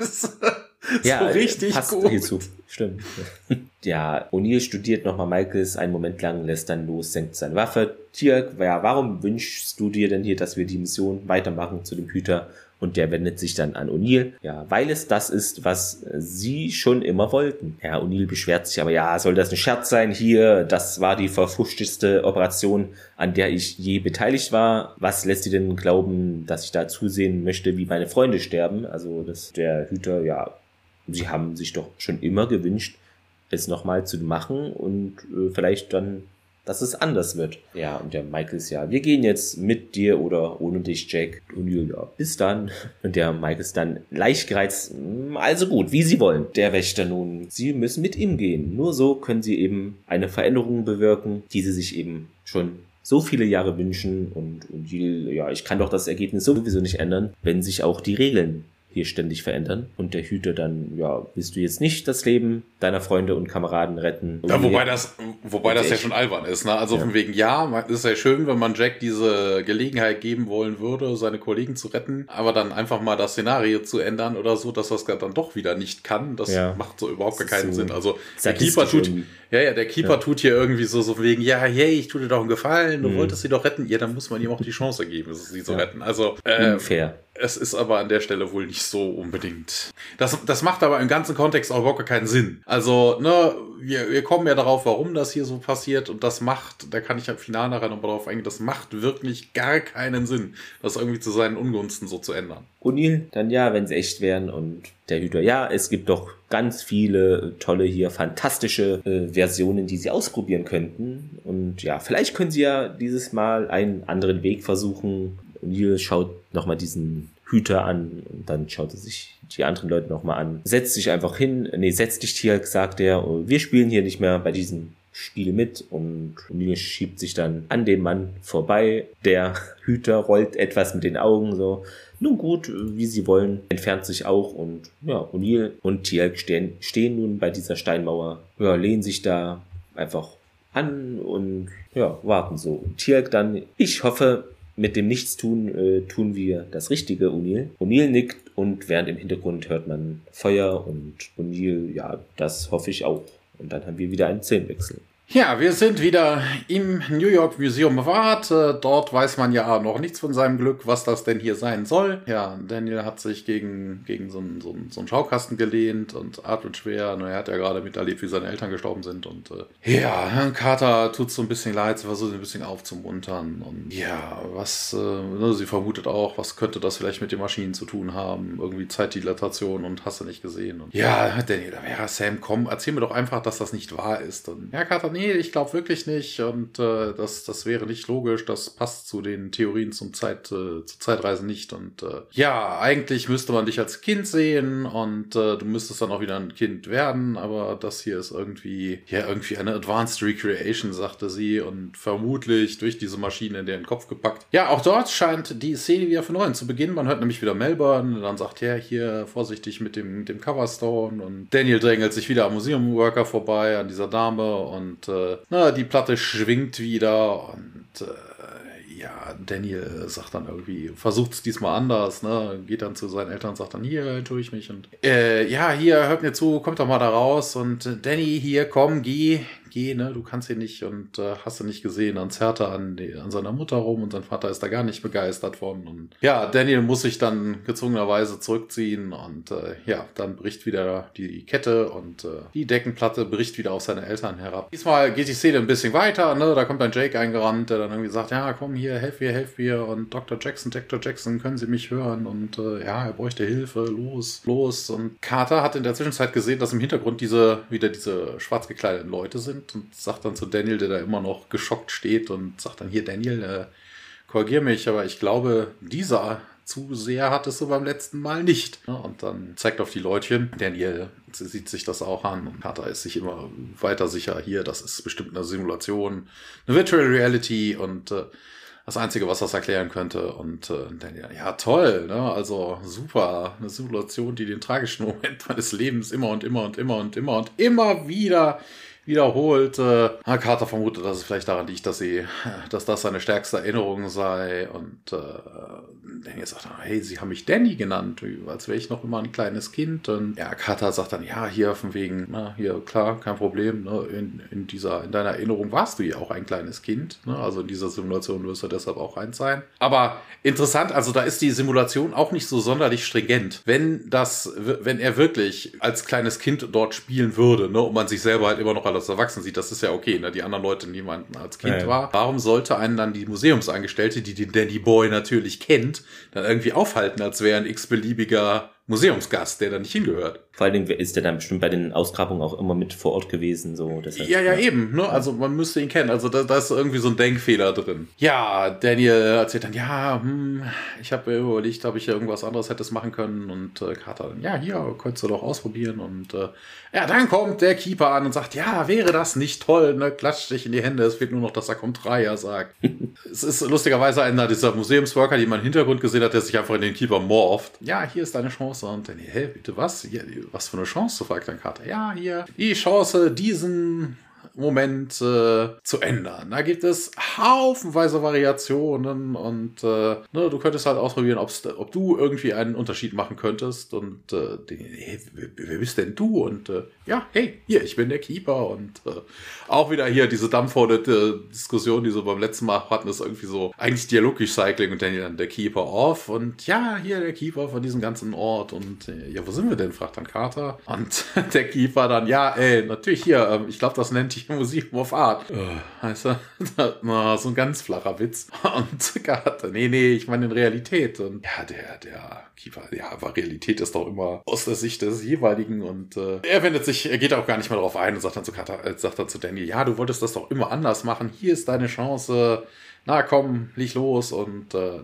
ja, so richtig passt gut. hierzu. Stimmt. ja, O'Neill studiert nochmal Michaels einen Moment lang, lässt dann los, senkt seine Waffe. Tier, ja, warum wünschst du dir denn hier, dass wir die Mission weitermachen zu dem Hüter? Und der wendet sich dann an O'Neill, ja, weil es das ist, was sie schon immer wollten. Ja, O'Neill beschwert sich aber, ja, soll das ein Scherz sein hier? Das war die verfuschteste Operation, an der ich je beteiligt war. Was lässt sie denn glauben, dass ich da zusehen möchte, wie meine Freunde sterben? Also, dass der Hüter, ja, sie haben sich doch schon immer gewünscht, es nochmal zu machen und äh, vielleicht dann, dass es anders wird. Ja, und der Michael ist ja, wir gehen jetzt mit dir oder ohne dich, Jack. Und ja, bis dann. Und der Michael ist dann leicht gereizt. Also gut, wie Sie wollen. Der Wächter nun, Sie müssen mit ihm gehen. Nur so können Sie eben eine Veränderung bewirken, die Sie sich eben schon so viele Jahre wünschen und, und ja, ich kann doch das Ergebnis sowieso nicht ändern, wenn sich auch die Regeln hier ständig verändern. Und der Hüter dann, ja, willst du jetzt nicht das Leben deiner Freunde und Kameraden retten? Ja, wobei das, wobei das ja schon albern ist, ne? Also ja. von wegen, ja, ist ja schön, wenn man Jack diese Gelegenheit geben wollen würde, seine Kollegen zu retten, aber dann einfach mal das Szenario zu ändern oder so, dass das dann doch wieder nicht kann, das ja. macht so überhaupt keinen so Sinn. Also der Keeper tut, irgendwie. ja, ja, der Keeper tut hier irgendwie so, so wegen, ja, hey, ich tue dir doch einen Gefallen, du mhm. wolltest sie doch retten, ja, dann muss man ihm auch die Chance geben, sie zu retten. Also, äh, Fair. Es ist aber an der Stelle wohl nicht so unbedingt. Das, das macht aber im ganzen Kontext auch überhaupt keinen Sinn. Also, ne, wir, wir kommen ja darauf, warum das hier so passiert und das macht, da kann ich am Final nachher noch darauf eingehen, das macht wirklich gar keinen Sinn, das irgendwie zu seinen Ungunsten so zu ändern. O'Neill, dann ja, wenn sie echt wären und der Hüter, ja, es gibt doch ganz viele tolle hier, fantastische äh, Versionen, die sie ausprobieren könnten und ja, vielleicht können sie ja dieses Mal einen anderen Weg versuchen, O'Neill schaut nochmal diesen Hüter an und dann schaut er sich die anderen Leute nochmal an. Setzt sich einfach hin, nee, setz dich hier, sagt er, wir spielen hier nicht mehr bei diesem Spiel mit und O'Neill schiebt sich dann an dem Mann vorbei. Der Hüter rollt etwas mit den Augen so. Nun gut, wie sie wollen, entfernt sich auch und ja, O'Neill und Tielk stehen, stehen nun bei dieser Steinmauer, ja, lehnen sich da einfach an und ja, warten so. Tielk dann, ich hoffe, mit dem Nichtstun äh, tun wir das Richtige, O'Neill. O'Neill nickt und während im Hintergrund hört man Feuer und O'Neill, ja, das hoffe ich auch. Und dann haben wir wieder einen Szenenwechsel. Ja, wir sind wieder im New York Museum of Art. Äh, dort weiß man ja noch nichts von seinem Glück, was das denn hier sein soll. Ja, Daniel hat sich gegen, gegen so, einen, so, einen, so einen Schaukasten gelehnt und atmet schwer. Er hat ja gerade miterlebt, wie seine Eltern gestorben sind. Und äh, ja, Carter tut so ein bisschen leid, sie versucht ein bisschen aufzumuntern. Und ja, was, äh, ne, sie vermutet auch, was könnte das vielleicht mit den Maschinen zu tun haben? Irgendwie Zeitdilatation und hast du nicht gesehen. Und ja, Daniel, ja, Sam, komm, erzähl mir doch einfach, dass das nicht wahr ist. Und ja, Carter, nee, ich glaube wirklich nicht. Und äh, das, das wäre nicht logisch, das passt zu den Theorien zum Zeit, äh, zur Zeitreise nicht. Und äh, ja, eigentlich müsste man dich als Kind sehen. Und äh, du müsstest dann auch wieder ein Kind werden, aber das hier ist irgendwie, ja, irgendwie eine Advanced Recreation, sagte sie. Und vermutlich durch diese Maschine in den Kopf gepackt. Ja, auch dort scheint die Szene wieder von neuem zu beginnen. Man hört nämlich wieder Melbourne. Dann sagt er hier vorsichtig mit dem, dem Coverstone. Und Daniel drängelt sich wieder am Museumworker vorbei, an dieser Dame. Und äh, na, die Platte schwingt wieder und äh, ja, Daniel sagt dann irgendwie, versucht es diesmal anders, ne? Geht dann zu seinen Eltern und sagt dann, hier tue ich mich und äh, ja, hier, hört mir zu, kommt doch mal da raus und Danny, hier, komm, geh, geh, ne, du kannst hier nicht und äh, hast du nicht gesehen, dann zerrt er an, an seiner Mutter rum und sein Vater ist da gar nicht begeistert von. Und ja, Daniel muss sich dann gezwungenerweise zurückziehen und äh, ja, dann bricht wieder die Kette und äh, die Deckenplatte bricht wieder auf seine Eltern herab. Diesmal geht die Szene ein bisschen weiter, ne, da kommt dann Jake eingerannt, der dann irgendwie sagt, ja, komm hier, helf mir, helf mir und Dr. Jackson, Dr. Jackson, können Sie mich hören und äh, ja, er bräuchte Hilfe, los, los und Carter hat in der Zwischenzeit gesehen, dass im Hintergrund diese, wieder diese schwarz gekleideten Leute sind sind und sagt dann zu Daniel, der da immer noch geschockt steht und sagt dann hier, Daniel, äh, korrigier mich, aber ich glaube, dieser Zuseher hattest du beim letzten Mal nicht. Und dann zeigt auf die Leutchen. Daniel sieht sich das auch an und Carter ist sich immer weiter sicher. Hier, das ist bestimmt eine Simulation, eine Virtual Reality und äh, das Einzige, was das erklären könnte. Und äh, Daniel, ja toll, ne? also super, eine Simulation, die den tragischen Moment meines Lebens immer und immer und immer und immer und immer wieder wiederholt. Äh, Carter vermutet, dass es vielleicht daran liegt, dass sie, dass das seine stärkste Erinnerung sei. Und äh, Daniel sagt dann, hey, sie haben mich Danny genannt, als wäre ich noch immer ein kleines Kind. Und ja, Carter sagt dann, ja, hier von wegen, na, hier, klar, kein Problem. Ne, in, in dieser, in deiner Erinnerung warst du ja auch ein kleines Kind. Ne, also in dieser Simulation wirst du deshalb auch eins sein. Aber interessant, also da ist die Simulation auch nicht so sonderlich stringent. Wenn das, wenn er wirklich als kleines Kind dort spielen würde, ne, und man sich selber halt immer noch als erwachsen sieht, das ist ja okay, ne, die anderen Leute niemanden als Kind ja, war. Warum sollte einen dann die Museumsangestellte, die den Danny Boy natürlich kennt, dann irgendwie aufhalten, als wäre ein x-beliebiger Museumsgast, der da nicht hingehört. Vor allen Dingen ist der dann bestimmt bei den Ausgrabungen auch immer mit vor Ort gewesen, so. Deshalb, ja, ja, ja, eben, ne? Also man müsste ihn kennen. Also da, da ist irgendwie so ein Denkfehler drin. Ja, Daniel erzählt dann, ja, hm, ich habe überlegt, ob ich irgendwas anderes hätte machen können. Und äh, Carter dann, ja, hier, könntest du doch ausprobieren. Und äh, ja, dann kommt der Keeper an und sagt, ja, wäre das nicht toll, ne? Klatscht dich in die Hände, es fehlt nur noch, dass er kommt Dreier sagt. es ist lustigerweise einer dieser Museumsworker, die man im Hintergrund gesehen hat, der sich einfach in den Keeper morpht. Ja, hier ist deine Chance. Und dann, hä, bitte was? Was für eine Chance, fragt dann Carter. Ja, hier, die Chance, diesen Moment äh, zu ändern. Da gibt es haufenweise Variationen und äh, ne, du könntest halt ausprobieren, ob du irgendwie einen Unterschied machen könntest und äh, hey, wer bist denn du? Und äh, ja, hey, hier, ich bin der Keeper und äh, auch wieder hier diese dampfhorde Diskussion, die so beim letzten Mal hatten, ist irgendwie so eigentlich Dialog-Recycling und dann der Keeper off und ja, hier der Keeper von diesem ganzen Ort und äh, ja, wo sind wir denn? fragt dann Carter und der Keeper dann, ja, ey, natürlich hier, ähm, ich glaube, das nennt sich Musik auf Art. Oh. Weißt du? so ein ganz flacher Witz. Und Carter, nee, nee, ich meine in Realität. Und ja, der, der Keeper, ja, aber Realität ist doch immer aus der Sicht des jeweiligen und äh, er wendet sich, er geht auch gar nicht mehr darauf ein und sagt dann zu Carter, äh, sagt dann zu Danny, ja, du wolltest das doch immer anders machen, hier ist deine Chance, na komm, leg los und äh,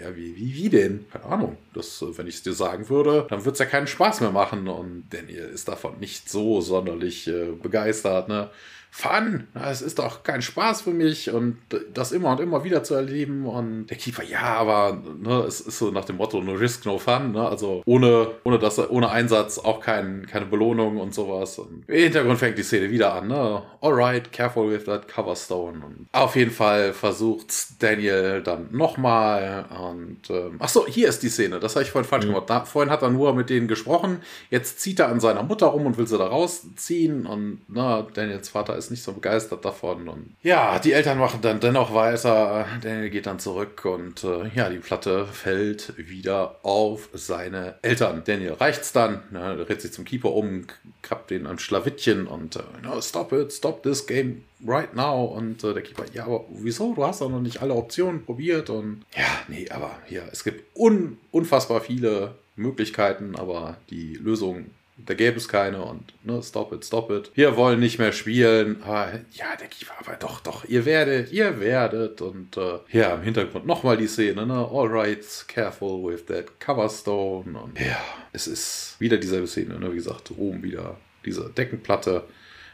ja, wie, wie, wie denn? Keine Ahnung, das, äh, wenn ich es dir sagen würde, dann wird es ja keinen Spaß mehr machen und Daniel ist davon nicht so sonderlich äh, begeistert, ne? Fun, es ist doch kein Spaß für mich und das immer und immer wieder zu erleben. Und der Keeper, ja, aber ne, es ist so nach dem Motto, no risk, no fun. Ne? Also ohne, ohne, das, ohne Einsatz auch kein, keine Belohnung und sowas. Und Im Hintergrund fängt die Szene wieder an. Ne? Alright, careful with that coverstone. Und auf jeden Fall versucht Daniel dann nochmal. Und ähm, ach so, hier ist die Szene. Das habe ich vorhin falsch mhm. gemacht. Da, vorhin hat er nur mit denen gesprochen. Jetzt zieht er an seiner Mutter rum und will sie da rausziehen. Und na, Daniels Vater ist nicht so begeistert davon. Und ja, die Eltern machen dann dennoch weiter. Daniel geht dann zurück und äh, ja, die Platte fällt wieder auf seine Eltern. Daniel reicht's dann, ne, dreht sich zum Keeper um, krabbt den am Schlawittchen und äh, no, stop it, stop this game right now. Und äh, der Keeper, ja, aber wieso? Du hast doch noch nicht alle Optionen probiert. Und ja, nee, aber ja, es gibt un unfassbar viele Möglichkeiten, aber die Lösung da gäbe es keine und ne, stop it, stop it. Wir wollen nicht mehr spielen. Aber, ja, der Keeper, aber doch, doch, ihr werdet, ihr werdet. Und äh, ja, im Hintergrund nochmal die Szene, ne? All right, careful with that coverstone. Und ja, es ist wieder dieselbe Szene, ne? Wie gesagt, oben wieder diese Deckenplatte.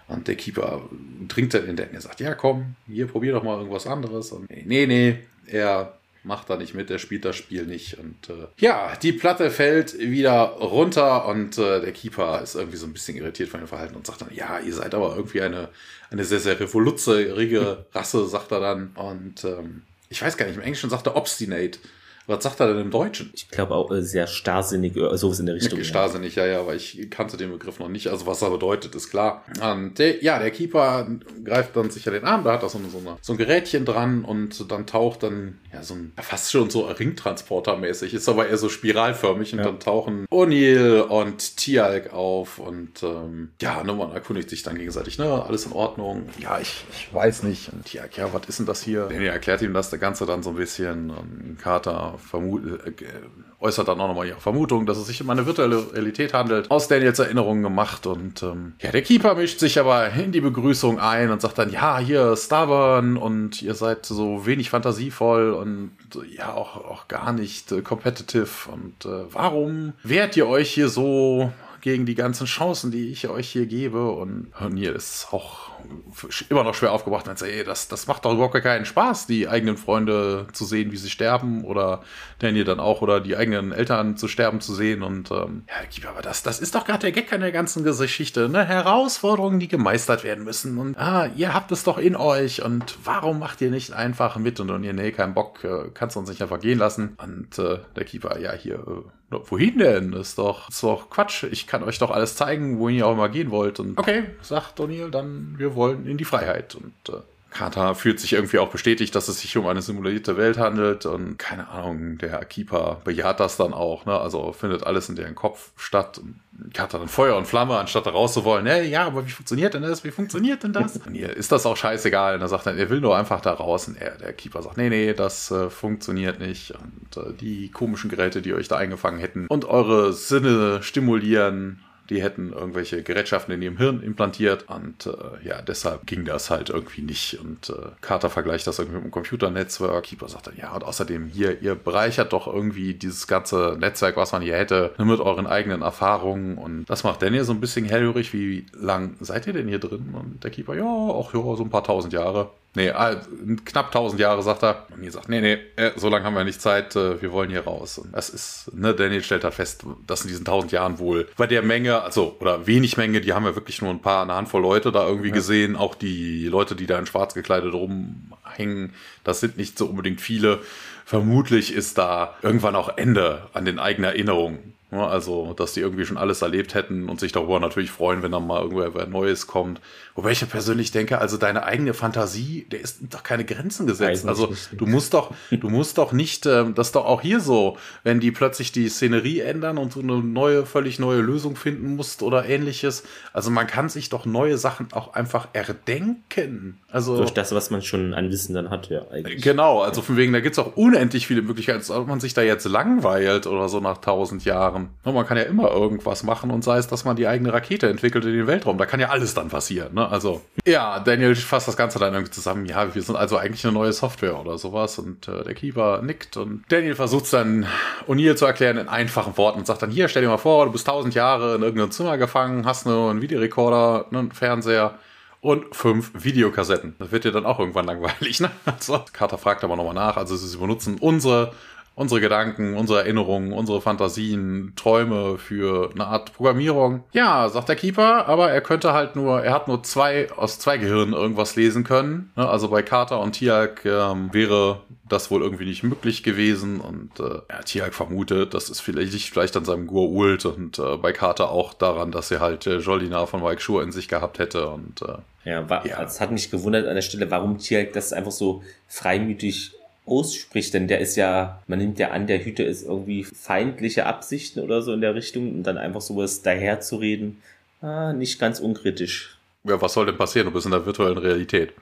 Und der Keeper trinkt dann in den Decken. Er sagt, ja komm, hier probier doch mal irgendwas anderes. Und nee, nee, er macht da nicht mit, er spielt das Spiel nicht. Und äh, ja, die Platte fällt wieder runter und äh, der Keeper ist irgendwie so ein bisschen irritiert von dem Verhalten und sagt dann, ja, ihr seid aber irgendwie eine, eine sehr, sehr revoluzerige Rasse, sagt er dann. Und ähm, ich weiß gar nicht, im Englischen sagt er obstinate. Was sagt er denn im Deutschen? Ich glaube auch äh, sehr starrsinnig, äh, sowas in der Richtung. Ja. Starrsinnig, ja, ja, aber ich kannte den Begriff noch nicht. Also was er bedeutet, ist klar. Und der, ja, der Keeper greift dann sicher den Arm, da hat er so, eine, so, eine, so ein Gerätchen dran und dann taucht dann ja so ein fast schon so Ringtransporter-mäßig, ist aber eher so spiralförmig und ja. dann tauchen O'Neill und Tialk auf und ähm, ja, ne, man erkundigt sich dann gegenseitig, ne, alles in Ordnung. Ja, ich, ich weiß nicht. Und Tialk, ja, was ist denn das hier? Danny erklärt ihm das, der Ganze dann so ein bisschen. Und Äh, äußert dann auch nochmal ihre Vermutung, dass es sich um eine virtuelle Realität handelt, aus Daniels Erinnerungen gemacht. Und ähm, ja, der Keeper mischt sich aber in die Begrüßung ein und sagt dann, ja, hier Starburn und ihr seid so wenig fantasievoll und ja, auch, auch gar nicht äh, competitive. Und äh, warum wehrt ihr euch hier so gegen die ganzen Chancen, die ich euch hier gebe? Und, und hier ist auch immer noch schwer aufgebracht und ey, das, das macht doch überhaupt keinen Spaß, die eigenen Freunde zu sehen, wie sie sterben oder Daniel dann auch oder die eigenen Eltern zu sterben zu sehen und ähm, ja, aber das, das ist doch gerade der Gag an der ganzen Geschichte, ne? Herausforderungen, die gemeistert werden müssen und ah, ihr habt es doch in euch und warum macht ihr nicht einfach mit und, und ihr, nee, keinen Bock, äh, kannst du uns nicht einfach gehen lassen und äh, der Keeper, ja, hier, äh, wohin denn? Ist doch, ist doch Quatsch. Ich kann euch doch alles zeigen, wohin ihr auch immer gehen wollt. Und okay, sagt O'Neill, dann wir wollen in die Freiheit. Und äh, Carter fühlt sich irgendwie auch bestätigt, dass es sich um eine simulierte Welt handelt und keine Ahnung, der Keeper bejaht das dann auch, ne? Also findet alles in deren Kopf statt. Und Carter dann Feuer und Flamme, anstatt da raus zu wollen. Hey, ja, aber wie funktioniert denn das? Wie funktioniert denn das? Und ihr ist das auch scheißegal. Und er sagt dann, er will nur einfach da raus. Und er, der Keeper sagt, nee, nee, das äh, funktioniert nicht. Und äh, die komischen Geräte, die euch da eingefangen hätten und eure Sinne stimulieren, die hätten irgendwelche Gerätschaften in ihrem Hirn implantiert und äh, ja, deshalb ging das halt irgendwie nicht. Und äh, Carter vergleicht das irgendwie mit dem Computernetzwerk. Keeper sagt dann, ja, und außerdem hier, ihr bereichert doch irgendwie dieses ganze Netzwerk, was man hier hätte, mit euren eigenen Erfahrungen. Und das macht Daniel so ein bisschen hellhörig. Wie lang seid ihr denn hier drin? Und der Keeper, ja, auch ja, so ein paar tausend Jahre. Nee, ah, knapp 1000 Jahre, sagt er. Und ihr sagt, nee, nee, äh, so lange haben wir nicht Zeit, äh, wir wollen hier raus. Und das ist, ne, Daniel stellt halt fest, dass in diesen 1000 Jahren wohl bei der Menge, also, oder wenig Menge, die haben ja wirklich nur ein paar, eine Handvoll Leute da irgendwie ja. gesehen. Auch die Leute, die da in schwarz gekleidet rumhängen, das sind nicht so unbedingt viele. Vermutlich ist da irgendwann auch Ende an den eigenen Erinnerungen. Also, dass die irgendwie schon alles erlebt hätten und sich darüber natürlich freuen, wenn dann mal irgendwer Neues kommt. Wobei ich ja persönlich denke, also deine eigene Fantasie, der ist doch keine Grenzen gesetzt. Also du musst doch, du musst doch nicht, ähm, das ist doch auch hier so, wenn die plötzlich die Szenerie ändern und so eine neue, völlig neue Lösung finden musst oder ähnliches. Also man kann sich doch neue Sachen auch einfach erdenken. Also durch das, was man schon an Wissen dann hat, ja eigentlich. Genau, also von wegen, da gibt's auch unendlich viele Möglichkeiten, als ob man sich da jetzt langweilt oder so nach tausend Jahren. Und man kann ja immer irgendwas machen und sei es, dass man die eigene Rakete entwickelt in den Weltraum. Da kann ja alles dann passieren. Ne? Also ja, Daniel fasst das Ganze dann irgendwie zusammen. Ja, wir sind also eigentlich eine neue Software oder sowas. Und äh, der Keeper nickt und Daniel versucht dann O'Neill zu erklären in einfachen Worten und sagt dann, hier, stell dir mal vor, du bist tausend Jahre in irgendeinem Zimmer gefangen, hast nur einen Videorekorder, einen Fernseher und fünf Videokassetten. Das wird dir dann auch irgendwann langweilig, ne? Also, Carter fragt aber nochmal nach. Also sie benutzen unsere unsere Gedanken, unsere Erinnerungen, unsere Fantasien, Träume für eine Art Programmierung. Ja, sagt der Keeper, aber er könnte halt nur, er hat nur zwei aus zwei Gehirnen irgendwas lesen können. Ne, also bei Carter und Tiag ähm, wäre das wohl irgendwie nicht möglich gewesen und äh, ja, Tiag vermutet, das ist vielleicht, vielleicht an seinem Gur-Ult und äh, bei Carter auch daran, dass er halt äh, Jolina von Mike Schur in sich gehabt hätte und äh, ja, war, ja, es hat mich gewundert an der Stelle, warum Tiag das einfach so freimütig ausspricht, denn der ist ja, man nimmt ja an, der Hüter ist irgendwie feindliche Absichten oder so in der Richtung und dann einfach sowas daherzureden, ah, nicht ganz unkritisch. Ja, was soll denn passieren? Du bist in der virtuellen Realität.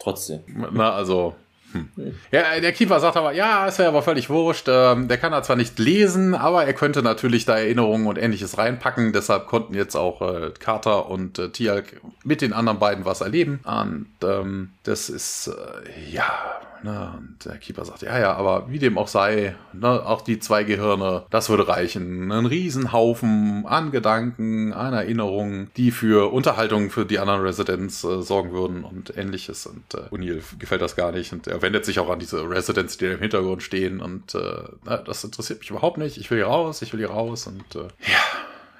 Trotzdem. Na, also, hm. Ja, der Keeper sagt aber, ja, ist ja aber völlig wurscht. Ähm, der kann da zwar nicht lesen, aber er könnte natürlich da Erinnerungen und ähnliches reinpacken. Deshalb konnten jetzt auch äh, Carter und äh, Tialk mit den anderen beiden was erleben. Und ähm, das ist, äh, ja, Ne? Und der Keeper sagt, ja, ja, aber wie dem auch sei, ne, auch die zwei Gehirne, das würde reichen. Ein Riesenhaufen an Gedanken, an Erinnerungen, die für Unterhaltung für die anderen Residents äh, sorgen würden und ähnliches. Und äh, O'Neill gefällt das gar nicht. Und er wendet sich auch an diese Residents, die im Hintergrund stehen. Und äh, na, das interessiert mich überhaupt nicht. Ich will hier raus, ich will hier raus. Und äh, ja.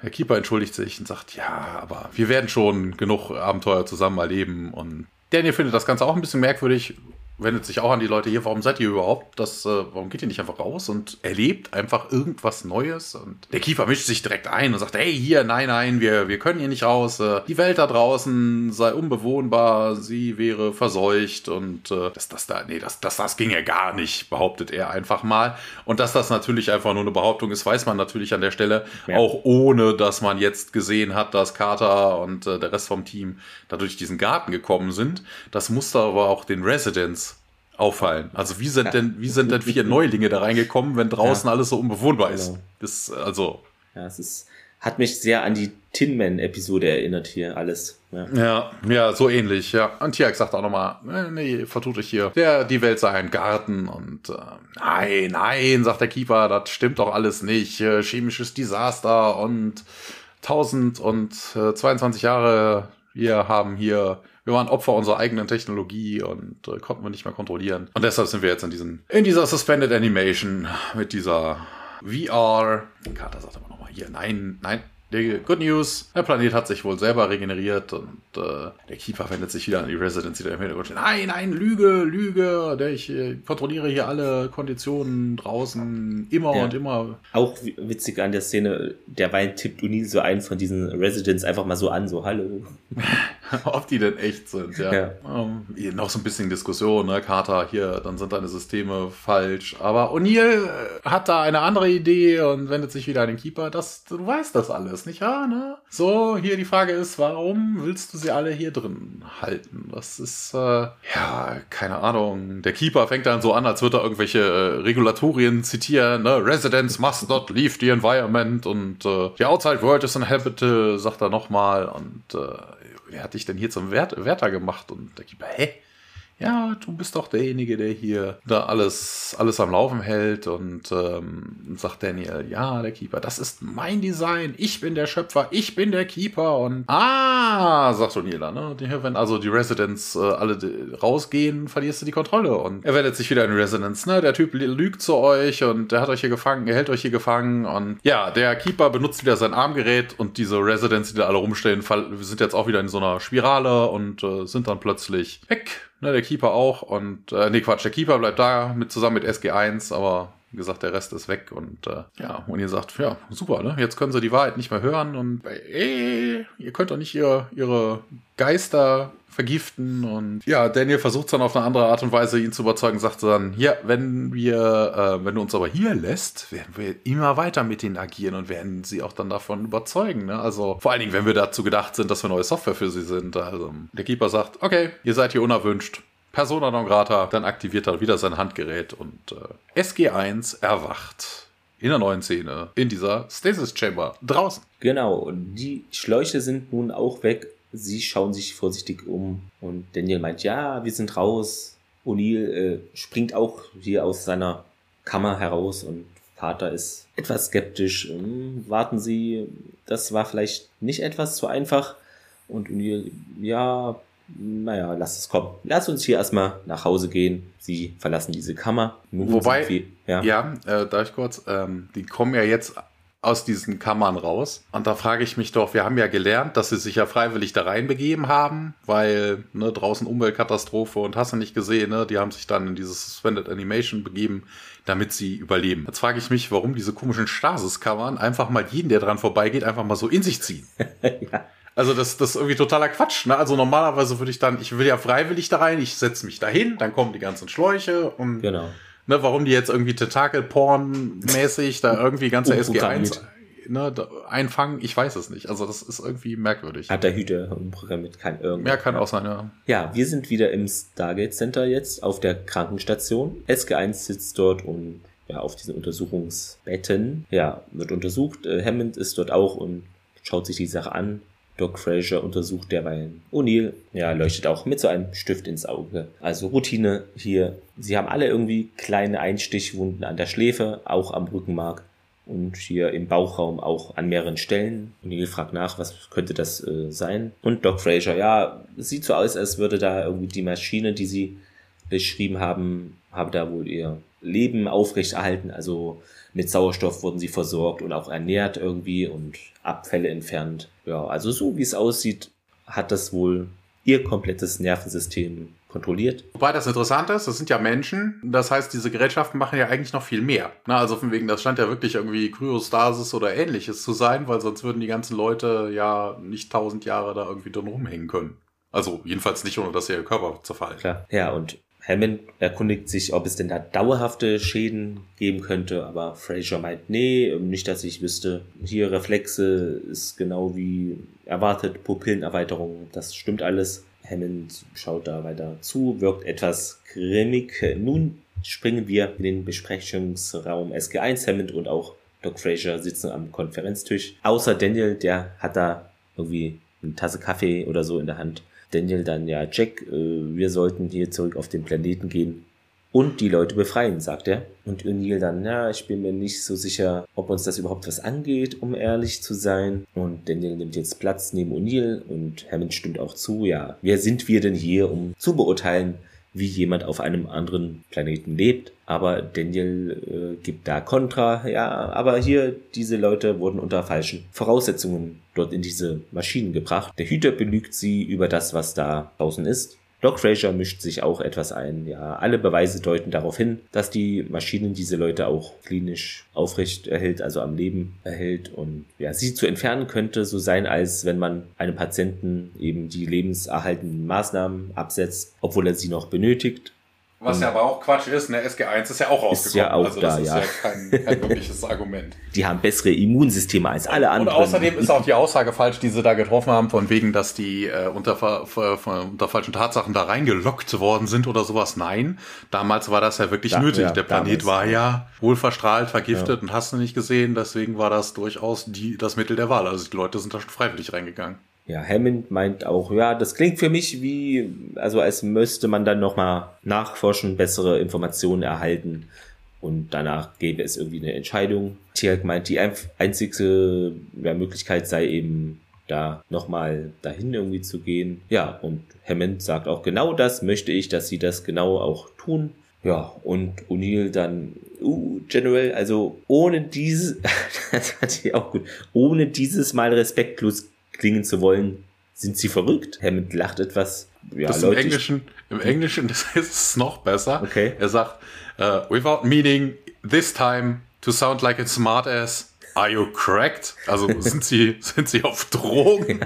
Der Keeper entschuldigt sich und sagt, ja, aber wir werden schon genug Abenteuer zusammen erleben. Und Daniel findet das Ganze auch ein bisschen merkwürdig wendet sich auch an die Leute hier, warum seid ihr überhaupt? Das, äh, warum geht ihr nicht einfach raus und erlebt einfach irgendwas Neues? Und der Kiefer mischt sich direkt ein und sagt, hey, hier, nein, nein, wir, wir können hier nicht raus. Äh, die Welt da draußen sei unbewohnbar, sie wäre verseucht und äh, das, das da, nee, das, das, das ging ja gar nicht, behauptet er einfach mal. Und dass das natürlich einfach nur eine Behauptung ist, weiß man natürlich an der Stelle, ja. auch ohne, dass man jetzt gesehen hat, dass Carter und äh, der Rest vom Team da durch diesen Garten gekommen sind. Das musste aber auch den Residents auffallen. Also wie sind ja. denn, wie sind denn vier Neulinge da reingekommen, wenn draußen ja. alles so unbewohnbar ist? Genau. Das, also. Ja, es ist, hat mich sehr an die Tin Man-Episode erinnert hier alles. Ja. ja, ja, so ähnlich, ja. Und Tiag sagt auch nochmal, nee, nee, vertut euch hier. Der, die Welt sei ein Garten und äh, nein, nein, sagt der Keeper, das stimmt doch alles nicht. Äh, chemisches Desaster und 1022 Jahre, wir haben hier wir waren Opfer unserer eigenen Technologie und äh, konnten wir nicht mehr kontrollieren. Und deshalb sind wir jetzt in diesem, in dieser Suspended Animation mit dieser VR. Carter sagt aber nochmal hier, nein, nein, Good News, der Planet hat sich wohl selber regeneriert und äh, der Keeper wendet sich wieder an die Residency, die da im Hintergrund steht. Nein, nein, Lüge, Lüge, der ich äh, kontrolliere hier alle Konditionen draußen immer ja. und immer. Auch witzig an der Szene, derweil tippt Unil so einen von diesen Residents einfach mal so an, so hallo. Ob die denn echt sind, ja. ja. Um, ähm, noch so ein bisschen Diskussion, ne, Carter, hier, dann sind deine Systeme falsch. Aber O'Neill äh, hat da eine andere Idee und wendet sich wieder an den Keeper. Das, du weißt das alles nicht wahr, ne? So, hier die Frage ist, warum willst du sie alle hier drin halten? Das ist, äh, ja, keine Ahnung. Der Keeper fängt dann so an, als würde er irgendwelche äh, Regulatorien zitieren, ne? Residents must not leave the environment und äh, the outside world is inhabitable, sagt er nochmal. Und äh, wer hat dich denn hier zum Wärter gemacht? Und der Keeper, hä? Ja, du bist doch derjenige, der hier da alles, alles am Laufen hält und ähm, sagt Daniel, ja, der Keeper, das ist mein Design, ich bin der Schöpfer, ich bin der Keeper und ah, sagt O'Neill, ne? Wenn also die Residents äh, alle rausgehen, verlierst du die Kontrolle und er wendet sich wieder in Residents, ne? Der Typ lügt zu euch und der hat euch hier gefangen, er hält euch hier gefangen und ja, der Keeper benutzt wieder sein Armgerät und diese Residents, die da alle rumstehen, sind jetzt auch wieder in so einer Spirale und äh, sind dann plötzlich weg Ne, der Keeper auch. Und, äh, nee, Quatsch, der Keeper bleibt da mit zusammen mit SG1, aber wie gesagt, der Rest ist weg und äh, ja, und ihr sagt, ja, super, ne? Jetzt können sie die Wahrheit nicht mehr hören und ey, ihr könnt doch nicht ihr, ihre Geister vergiften und ja, Daniel versucht dann auf eine andere Art und Weise ihn zu überzeugen, sagt dann, ja, wenn wir, äh, wenn du uns aber hier lässt, werden wir immer weiter mit ihnen agieren und werden sie auch dann davon überzeugen, ne? Also vor allen Dingen, wenn wir dazu gedacht sind, dass wir neue Software für sie sind. Also der Keeper sagt, okay, ihr seid hier unerwünscht, Persona non grata, dann aktiviert er wieder sein Handgerät und äh, SG1 erwacht in der neuen Szene in dieser Stasis Chamber draußen. Genau, und die Schläuche sind nun auch weg. Sie schauen sich vorsichtig um und Daniel meint, ja, wir sind raus. O'Neill äh, springt auch hier aus seiner Kammer heraus und Vater ist etwas skeptisch. Hm, warten Sie, das war vielleicht nicht etwas zu einfach. Und O'Neill, ja, naja, lass es kommen. Lass uns hier erstmal nach Hause gehen. Sie verlassen diese Kammer. Nun Wobei, ja, ja äh, darf ich kurz, ähm, die kommen ja jetzt aus diesen Kammern raus. Und da frage ich mich doch, wir haben ja gelernt, dass sie sich ja freiwillig da reinbegeben haben, weil ne, draußen Umweltkatastrophe und hast du nicht gesehen, ne, die haben sich dann in dieses Suspended Animation begeben, damit sie überleben. Jetzt frage ich mich, warum diese komischen Stasis-Kammern einfach mal jeden, der dran vorbeigeht, einfach mal so in sich ziehen. ja. Also das, das ist irgendwie totaler Quatsch. Ne? Also normalerweise würde ich dann, ich will ja freiwillig da rein, ich setze mich dahin, dann kommen die ganzen Schläuche und genau. Ne, warum die jetzt irgendwie Tentakel-Porn-mäßig da irgendwie ganze SG1 ne, einfangen, ich weiß es nicht. Also das ist irgendwie merkwürdig. Hat der Hüter umprogrammiert, kann irgendwie. Mehr kann auch sein, ja. Ja, wir sind wieder im Stargate Center jetzt auf der Krankenstation. SG1 sitzt dort und ja, auf diesen Untersuchungsbetten. Ja, wird untersucht. Äh, Hammond ist dort auch und schaut sich die Sache an. Doc Fraser untersucht derweil O'Neill. Ja, leuchtet auch mit so einem Stift ins Auge. Also Routine hier. Sie haben alle irgendwie kleine Einstichwunden an der Schläfe, auch am Rückenmark und hier im Bauchraum auch an mehreren Stellen. O'Neill fragt nach, was könnte das äh, sein? Und Doc Fraser, ja, sieht so aus, als würde da irgendwie die Maschine, die sie beschrieben haben, habe da wohl ihr Leben aufrechterhalten. Also mit Sauerstoff wurden sie versorgt und auch ernährt irgendwie und Abfälle entfernt. Ja, also so wie es aussieht, hat das wohl ihr komplettes Nervensystem kontrolliert. Wobei das interessant ist, das sind ja Menschen. Das heißt, diese Gerätschaften machen ja eigentlich noch viel mehr. Na, also von wegen, das scheint ja wirklich irgendwie Kryostasis oder ähnliches zu sein, weil sonst würden die ganzen Leute ja nicht tausend Jahre da irgendwie drin rumhängen können. Also jedenfalls nicht, ohne dass ihr Körper zerfallen. Klar. Ja, und Hammond erkundigt sich, ob es denn da dauerhafte Schäden geben könnte, aber Fraser meint, nee, nicht, dass ich wüsste. Hier Reflexe ist genau wie erwartet, Pupillenerweiterung, das stimmt alles. Hammond schaut da weiter zu, wirkt etwas grimmig. Nun springen wir in den Besprechungsraum SG1. Hammond und auch Doc Fraser sitzen am Konferenztisch. Außer Daniel, der hat da irgendwie eine Tasse Kaffee oder so in der Hand. Daniel dann, ja, Jack, äh, wir sollten hier zurück auf den Planeten gehen und die Leute befreien, sagt er. Und O'Neill dann, ja, ich bin mir nicht so sicher, ob uns das überhaupt was angeht, um ehrlich zu sein. Und Daniel nimmt jetzt Platz neben O'Neill und Hammond stimmt auch zu, ja, wer sind wir denn hier, um zu beurteilen, wie jemand auf einem anderen Planeten lebt. Aber Daniel äh, gibt da Kontra. Ja, aber hier, diese Leute wurden unter falschen Voraussetzungen dort in diese Maschinen gebracht. Der Hüter belügt sie über das, was da draußen ist. Doc Fraser mischt sich auch etwas ein. Ja, alle Beweise deuten darauf hin, dass die Maschinen diese Leute auch klinisch aufrecht erhält, also am Leben erhält und ja, sie zu entfernen könnte so sein, als wenn man einem Patienten eben die lebenserhaltenden Maßnahmen absetzt, obwohl er sie noch benötigt was ja aber auch Quatsch ist, ne? SG1 ist ja auch rausgekommen. Ist ja auch also das da, ist ja, ja kein, kein wirkliches Argument. Die haben bessere Immunsysteme als alle anderen. Und außerdem ist auch die Aussage falsch, die sie da getroffen haben, von wegen, dass die äh, unter, unter falschen Tatsachen da reingelockt worden sind oder sowas. Nein, damals war das ja wirklich da, nötig. Ja, Der Planet damals, war ja wohl verstrahlt, vergiftet ja. und hast du nicht gesehen. Deswegen war das durchaus die, das Mittel der Wahl. Also die Leute sind da schon freiwillig reingegangen. Ja, Hammond meint auch, ja, das klingt für mich wie, also als müsste man dann nochmal nachforschen, bessere Informationen erhalten und danach gäbe es irgendwie eine Entscheidung. Tierk meint, die einzige Möglichkeit sei eben da nochmal dahin irgendwie zu gehen. Ja, und Hammond sagt auch genau das möchte ich, dass sie das genau auch tun. Ja, und O'Neill dann, uh, General, also ohne dieses, das fand ich auch gut, ohne dieses Mal respektlos klingen zu wollen, sind sie verrückt? Hammond lacht etwas. Ja, das Leute, im Englischen, im Englischen das ist es noch besser. Okay. Er sagt, uh, without meaning this time to sound like a smartass. Are you cracked? Also sind sie, sind sie auf Drogen?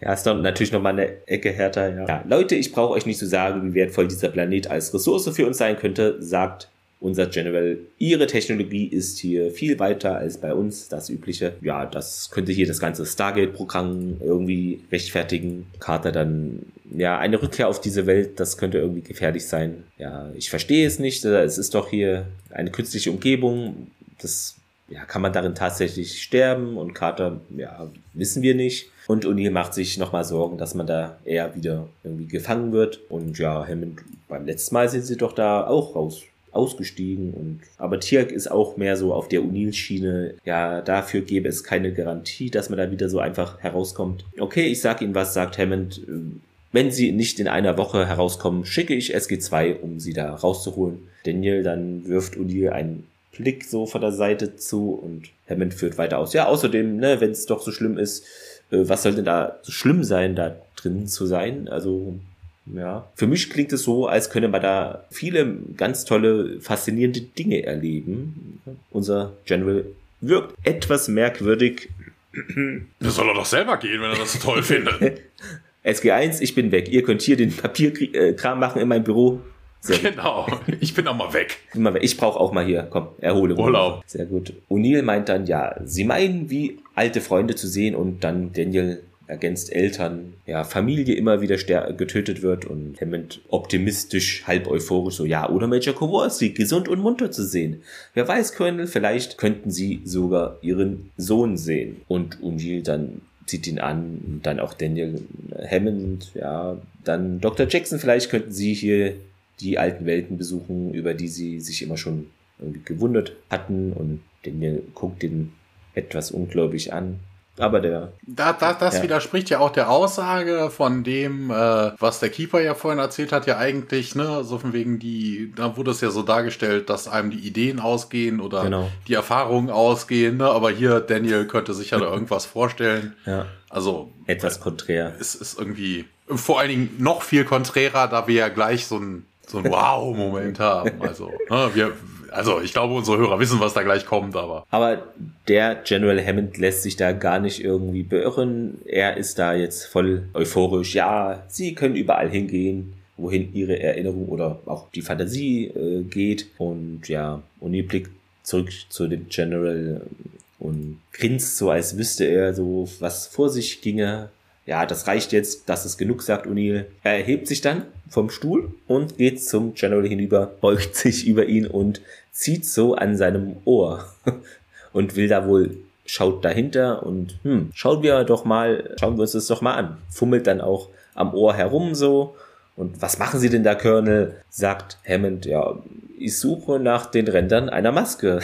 Ja, ist dann natürlich nochmal eine Ecke härter. Ja. ja Leute, ich brauche euch nicht zu sagen, wie wertvoll dieser Planet als Ressource für uns sein könnte, sagt unser General, ihre Technologie ist hier viel weiter als bei uns, das übliche. Ja, das könnte hier das ganze Stargate-Programm irgendwie rechtfertigen. Carter dann, ja, eine Rückkehr auf diese Welt, das könnte irgendwie gefährlich sein. Ja, ich verstehe es nicht. Es ist doch hier eine künstliche Umgebung. Das, ja, kann man darin tatsächlich sterben? Und Carter, ja, wissen wir nicht. Und O'Neill macht sich nochmal Sorgen, dass man da eher wieder irgendwie gefangen wird. Und ja, Hammond, beim letzten Mal sind sie doch da auch raus ausgestiegen und aber Tiak ist auch mehr so auf der Unil-Schiene. Ja, dafür gäbe es keine Garantie, dass man da wieder so einfach herauskommt. Okay, ich sag Ihnen was, sagt Hammond. Wenn sie nicht in einer Woche herauskommen, schicke ich SG2, um sie da rauszuholen. Daniel dann wirft O'Neill einen Blick so von der Seite zu und Hammond führt weiter aus. Ja, außerdem, ne, wenn es doch so schlimm ist, äh, was soll denn da so schlimm sein, da drin zu sein? Also, ja. Für mich klingt es so, als könne man da viele ganz tolle, faszinierende Dinge erleben. Unser General wirkt etwas merkwürdig. Das soll er doch selber gehen, wenn er das so toll findet. SG1, ich bin weg. Ihr könnt hier den Papierkram machen in meinem Büro. Sehr genau. Ich bin auch mal weg. Ich brauche auch mal hier. Komm, erhole. Urlaub. Sehr gut. O'Neill meint dann, ja, sie meinen, wie alte Freunde zu sehen und dann Daniel ergänzt Eltern, ja, Familie immer wieder getötet wird und Hammond optimistisch, halb euphorisch so, ja, oder Major Kowalski gesund und munter zu sehen. Wer weiß, Colonel, vielleicht könnten sie sogar ihren Sohn sehen. Und O'Neill dann zieht ihn an, und dann auch Daniel Hammond, ja, dann Dr. Jackson, vielleicht könnten sie hier die alten Welten besuchen, über die sie sich immer schon irgendwie gewundert hatten und Daniel guckt ihn etwas ungläubig an. Aber der. Da, da, das ja. widerspricht ja auch der Aussage von dem, äh, was der Keeper ja vorhin erzählt hat, ja eigentlich, ne, so von wegen die, da wurde es ja so dargestellt, dass einem die Ideen ausgehen oder genau. die Erfahrungen ausgehen, ne, aber hier Daniel könnte sich ja da irgendwas vorstellen. Ja. Also. Etwas konträr. Es ist irgendwie, vor allen Dingen noch viel konträrer, da wir ja gleich so ein, so ein Wow-Moment haben. Also, ne, wir, also ich glaube, unsere Hörer wissen, was da gleich kommt, aber. Aber der General Hammond lässt sich da gar nicht irgendwie beirren. Er ist da jetzt voll euphorisch. Ja, sie können überall hingehen, wohin ihre Erinnerung oder auch die Fantasie äh, geht. Und ja, Uni blickt zurück zu dem General und grinst so, als wüsste er so, was vor sich ginge. Ja, das reicht jetzt, das ist genug, sagt O'Neill. Er erhebt sich dann vom Stuhl und geht zum General hinüber, beugt sich über ihn und zieht so an seinem Ohr und will da wohl schaut dahinter und hm, schauen wir doch mal, schauen wir uns das doch mal an. Fummelt dann auch am Ohr herum so. Und was machen Sie denn da, Colonel? sagt Hammond, ja, ich suche nach den Rändern einer Maske.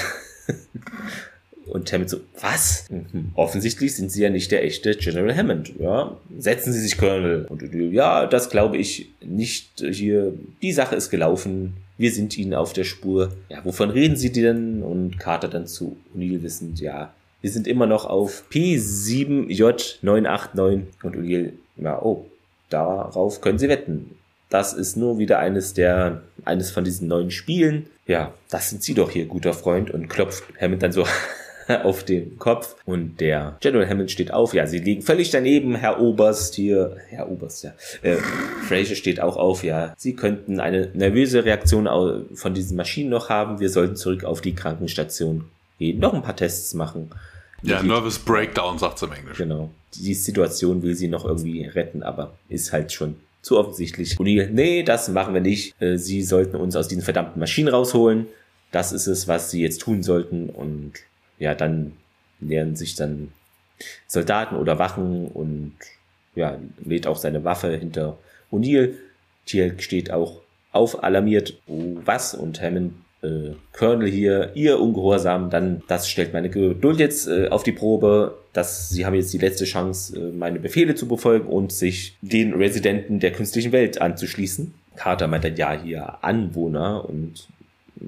Und Hammond so, was? Mhm. Offensichtlich sind Sie ja nicht der echte General Hammond. Ja, setzen Sie sich, Colonel. Und ja, das glaube ich nicht hier. Die Sache ist gelaufen. Wir sind Ihnen auf der Spur. Ja, wovon reden Sie denn? Und Carter dann zu O'Neill wissend, ja, wir sind immer noch auf P7J989. Und O'Neill, ja, oh, darauf können Sie wetten. Das ist nur wieder eines der, eines von diesen neuen Spielen. Ja, das sind Sie doch hier, guter Freund. Und klopft Hammond dann so auf den Kopf und der General Hammond steht auf. Ja, sie liegen völlig daneben, Herr Oberst hier. Herr Oberst, ja. Äh, Fraser steht auch auf. Ja, sie könnten eine nervöse Reaktion von diesen Maschinen noch haben. Wir sollten zurück auf die Krankenstation gehen, noch ein paar Tests machen. Ja, Nervous Breakdown sagt es im Englischen. Genau. Die Situation will sie noch irgendwie retten, aber ist halt schon zu offensichtlich. O'Neill, nee, das machen wir nicht. Äh, sie sollten uns aus diesen verdammten Maschinen rausholen. Das ist es, was sie jetzt tun sollten. Und ja, dann nähern sich dann Soldaten oder Wachen und ja, lädt auch seine Waffe hinter O'Neill. Tiel steht auch auf, alarmiert, oh, was? Und Hammond, äh, Colonel hier, ihr Ungehorsam, dann, das stellt meine Geduld jetzt äh, auf die Probe, dass sie haben jetzt die letzte Chance, äh, meine Befehle zu befolgen und sich den Residenten der künstlichen Welt anzuschließen. Carter meint dann, ja, hier Anwohner und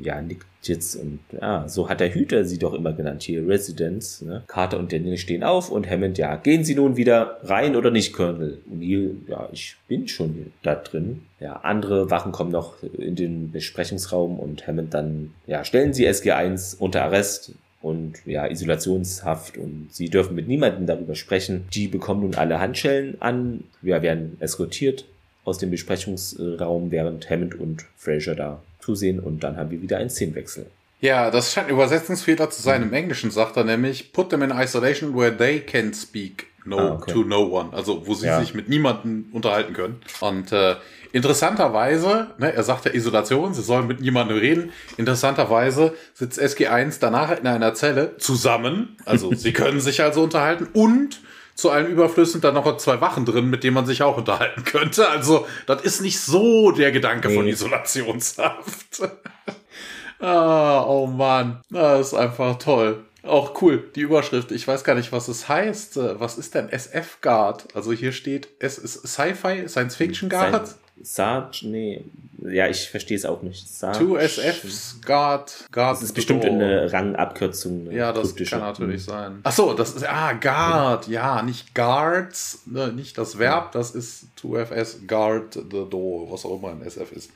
ja, nickt jetzt und ja, so hat der Hüter sie doch immer genannt hier, Residence. Ne? Carter und Daniel stehen auf und Hammond, ja, gehen Sie nun wieder rein oder nicht, Colonel? Neil, ja, ich bin schon da drin. Ja, andere Wachen kommen noch in den Besprechungsraum und Hammond dann, ja, stellen Sie SG1 unter Arrest und ja, Isolationshaft und sie dürfen mit niemandem darüber sprechen. Die bekommen nun alle Handschellen an, ja, werden eskortiert aus dem Besprechungsraum, während Hammond und Fraser da zusehen und dann haben wir wieder einen Szenenwechsel. Ja, das scheint ein Übersetzungsfehler zu sein. Mhm. Im Englischen sagt er nämlich, put them in isolation where they can speak no ah, okay. to no one. Also wo sie ja. sich mit niemandem unterhalten können. Und äh, interessanterweise, ne, er sagt ja Isolation, sie sollen mit niemandem reden. Interessanterweise sitzt SG1 danach in einer Zelle zusammen. Also sie können sich also unterhalten und zu allen Überflüssen dann noch zwei Wachen drin, mit denen man sich auch unterhalten könnte. Also, das ist nicht so der Gedanke nee. von Isolationshaft. ah, oh Mann, das ist einfach toll. Auch cool, die Überschrift. Ich weiß gar nicht, was es heißt. Äh, was ist denn SF Guard? Also hier steht, es ist Sci-Fi, Science Fiction Guard. Sarge, nee, ja, ich verstehe es auch nicht. Sarge, 2SFs Guard, Guard. Das ist bestimmt eine Rangabkürzung. Eine ja, das kann natürlich sein. Ach so, das ist, ah, Guard, ja, nicht Guards, ne, nicht das Verb, das ist 2FS Guard the Door, was auch immer ein SF ist.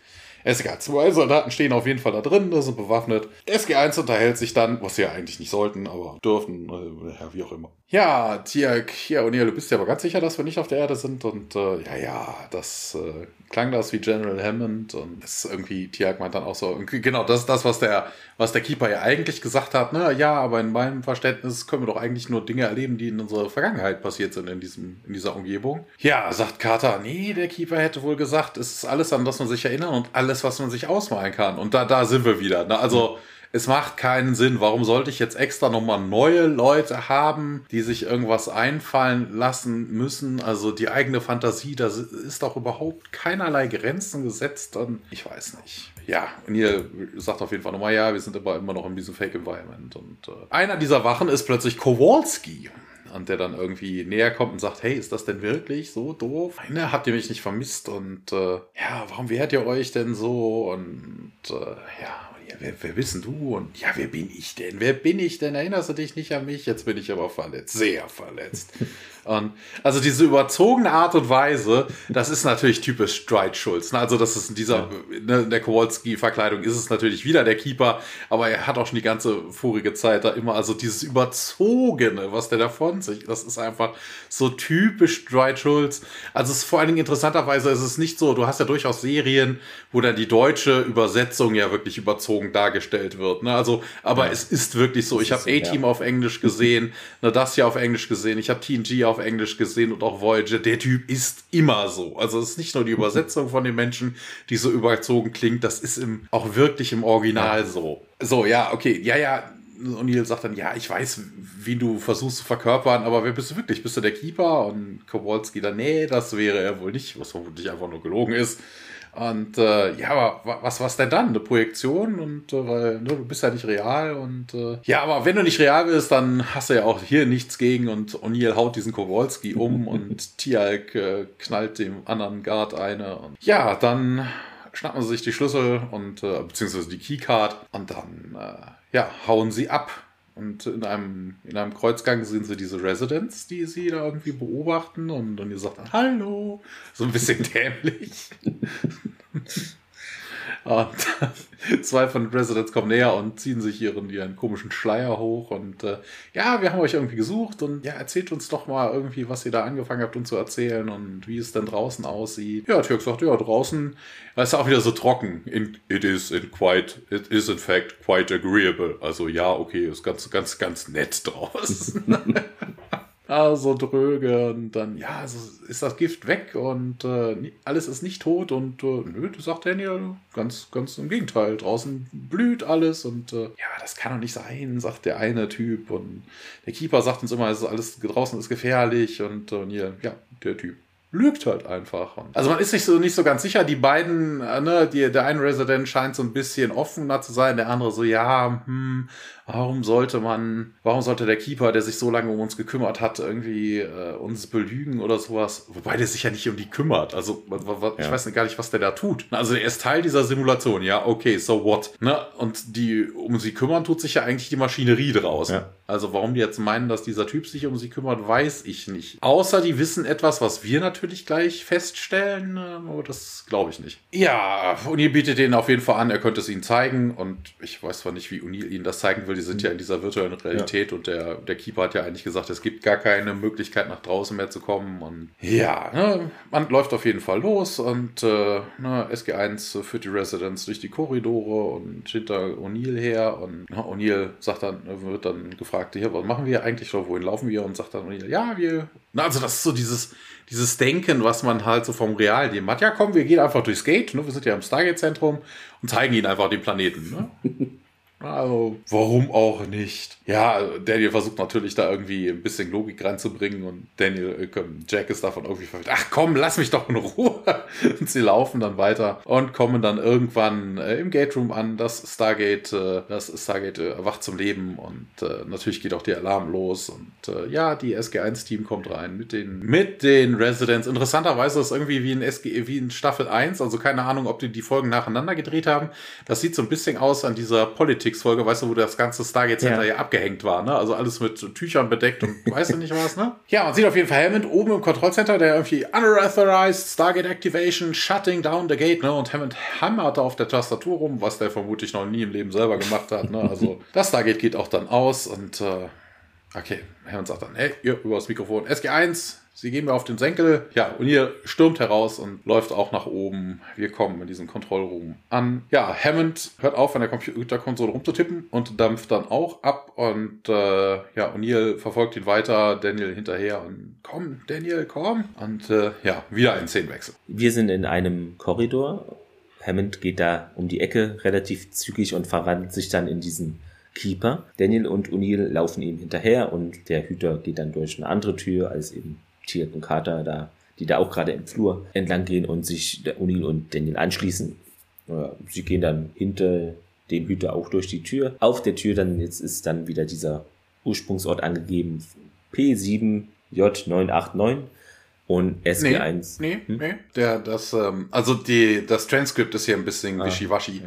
SG1 zwei Soldaten stehen auf jeden Fall da drin, sind bewaffnet. SG1 unterhält sich dann, was sie ja eigentlich nicht sollten, aber dürfen, äh, ja, wie auch immer. Ja, Tiak, ja, O'Neill, du bist ja aber ganz sicher, dass wir nicht auf der Erde sind und äh, ja, ja, das äh, klang das wie General Hammond und es ist irgendwie, Tiag meint dann auch so, genau, das ist das, was der, was der Keeper ja eigentlich gesagt hat, ne, ja, aber in meinem Verständnis können wir doch eigentlich nur Dinge erleben, die in unserer Vergangenheit passiert sind in diesem, in dieser Umgebung. Ja, sagt Carter, nee, der Keeper hätte wohl gesagt, es ist alles, an das man sich erinnert und alles, was man sich ausmalen kann. Und da, da sind wir wieder, ne, also, mhm es macht keinen Sinn. Warum sollte ich jetzt extra nochmal neue Leute haben, die sich irgendwas einfallen lassen müssen? Also die eigene Fantasie, da ist doch überhaupt keinerlei Grenzen gesetzt. Und ich weiß nicht. Ja, und ihr sagt auf jeden Fall nochmal, ja, wir sind aber immer noch in diesem Fake-Environment. Und äh, einer dieser Wachen ist plötzlich Kowalski und der dann irgendwie näher kommt und sagt, hey, ist das denn wirklich so doof? Ne, habt ihr mich nicht vermisst und äh, ja, warum wehrt ihr euch denn so? Und äh, ja, ja, wer, wer bist denn du? Und ja, wer bin ich denn? Wer bin ich denn? Erinnerst du dich nicht an mich? Jetzt bin ich aber verletzt, sehr verletzt. Und also diese überzogene Art und Weise, das ist natürlich typisch Stride Schulz. Ne? Also das ist in dieser, ne, in der Kowalski-Verkleidung ist es natürlich wieder der Keeper, aber er hat auch schon die ganze vorige Zeit da immer, also dieses Überzogene, was der da von sich, das ist einfach so typisch Stride Schulz. Also es ist vor allen Dingen interessanterweise ist es nicht so, du hast ja durchaus Serien, wo dann die deutsche Übersetzung ja wirklich überzogen dargestellt wird. Ne? Also, aber ja. es ist wirklich so. Ich habe A-Team ja. auf Englisch gesehen, ne, das hier auf Englisch gesehen, ich habe TNG auf Englisch gesehen und auch Voyager. Der Typ ist immer so. Also es ist nicht nur die Übersetzung von den Menschen, die so überzogen klingt, das ist im, auch wirklich im Original ja. so. So, ja, okay, ja, ja, O'Neill sagt dann, ja, ich weiß, wie du versuchst zu verkörpern, aber wer bist du wirklich? Bist du der Keeper? Und Kowalski dann, nee, das wäre er wohl nicht, was vermutlich einfach nur gelogen ist. Und äh, ja, aber was was denn dann? Eine Projektion und äh, weil ne, du bist ja nicht real und äh, ja, aber wenn du nicht real bist, dann hast du ja auch hier nichts gegen und O'Neill haut diesen Kowalski um und Tialk äh, knallt dem anderen Guard eine und ja, dann schnappen sie sich die Schlüssel und äh, beziehungsweise die Keycard und dann äh, ja hauen sie ab und in einem, in einem Kreuzgang sehen sie diese Residents, die sie da irgendwie beobachten und, und ihr sagt dann Hallo. So ein bisschen dämlich. Und zwei von den Residents kommen näher und ziehen sich ihren, ihren komischen Schleier hoch. Und äh, ja, wir haben euch irgendwie gesucht und ja, erzählt uns doch mal irgendwie, was ihr da angefangen habt, uns zu erzählen und wie es denn draußen aussieht. Ja, Türk sagt, ja, draußen ist auch wieder so trocken. In, it is in quite, it is in fact quite agreeable. Also ja, okay, ist ganz, ganz, ganz nett draußen. Also dröge und dann, ja, also ist das Gift weg und äh, alles ist nicht tot und äh, nö, das sagt Daniel, ganz, ganz im Gegenteil, draußen blüht alles und äh, ja, das kann doch nicht sein, sagt der eine Typ und der Keeper sagt uns immer, es ist alles draußen ist gefährlich und, und hier, ja, der Typ lügt halt einfach. Also man ist sich so nicht so ganz sicher. Die beiden, äh, ne, die, der eine Resident scheint so ein bisschen offener zu sein, der andere so, ja, hm, warum sollte man, warum sollte der Keeper, der sich so lange um uns gekümmert hat, irgendwie äh, uns belügen oder sowas? Wobei der sich ja nicht um die kümmert. Also ich ja. weiß gar nicht, was der da tut. Also er ist Teil dieser Simulation, ja, okay, so what? Ne? Und die um sie kümmern tut sich ja eigentlich die Maschinerie draus. Ja. Also warum die jetzt meinen, dass dieser Typ sich um sie kümmert, weiß ich nicht. Außer die wissen etwas, was wir natürlich gleich feststellen, ähm, aber das glaube ich nicht. Ja, Uni bietet denen auf jeden Fall an, er könnte es ihnen zeigen und ich weiß zwar nicht, wie Uni ihnen das zeigen will, die sind ja in dieser virtuellen Realität ja. und der, der Keeper hat ja eigentlich gesagt, es gibt gar keine Möglichkeit nach draußen mehr zu kommen und ja, ne, man läuft auf jeden Fall los und äh, ne, SG1 führt die Residents durch die Korridore und hinter O'Neill her und ne, O'Neill sagt dann, wird dann gefragt, ja, was machen wir eigentlich schon, wohin laufen wir? Und sagt dann, ja, wir. Na, also das ist so dieses, dieses Denken, was man halt so vom Realleben hat. Ja, komm, wir gehen einfach durchs Gate, ne? wir sind ja im Stargate-Zentrum und zeigen ihnen einfach den Planeten. Ne? Also, warum auch nicht? Ja, Daniel versucht natürlich da irgendwie ein bisschen Logik reinzubringen und Daniel, äh, Jack ist davon irgendwie verwirrt. Ach komm, lass mich doch in Ruhe. Und sie laufen dann weiter und kommen dann irgendwann äh, im Gate Room an. Das Stargate, äh, das Stargate äh, erwacht zum Leben und äh, natürlich geht auch der Alarm los und äh, ja, die SG1-Team kommt rein mit den, mit den Residents. Interessanterweise ist irgendwie wie in SG, wie in Staffel 1, also keine Ahnung, ob die die Folgen nacheinander gedreht haben. Das sieht so ein bisschen aus an dieser Politics-Folge, weißt du, wo das ganze Stargate Center ja, ja abgehängt war, ne? Also alles mit Tüchern bedeckt und weißt du nicht was, ne? Ja, man sieht auf jeden Fall Hammond oben im Kontrollcenter, der irgendwie unauthorized Stargate Activation, shutting down the gate, ne? Und Hammond hammert da auf der Tastatur rum, was der vermutlich noch nie im Leben selber gemacht hat, ne? Also das Stargate geht auch dann aus und äh, okay, Hammond sagt dann, hey, ihr über das Mikrofon, SG1, Sie gehen mir auf den Senkel. Ja, und ihr stürmt heraus und läuft auch nach oben. Wir kommen in diesem Kontrollraum an. Ja, Hammond hört auf, an der Computerkonsole rumzutippen und dampft dann auch ab. Und äh, ja, O'Neill verfolgt ihn weiter, Daniel hinterher und komm, Daniel, komm. Und äh, ja, wieder ein Szenenwechsel. Wir sind in einem Korridor. Hammond geht da um die Ecke relativ zügig und verwandelt sich dann in diesen Keeper. Daniel und O'Neill laufen ihm hinterher und der Hüter geht dann durch eine andere Tür als eben Tiert und Carter da, die da auch gerade im Flur entlang gehen und sich der O'Neill und Daniel anschließen. Sie gehen dann hinter dem Hüter auch durch die Tür. Auf der Tür dann, jetzt ist dann wieder dieser Ursprungsort angegeben, P7J989 und SG1. Nee, nee, hm? nee. Der, das, ähm, also die, das Transkript ist hier ein bisschen ah, wischiwaschi.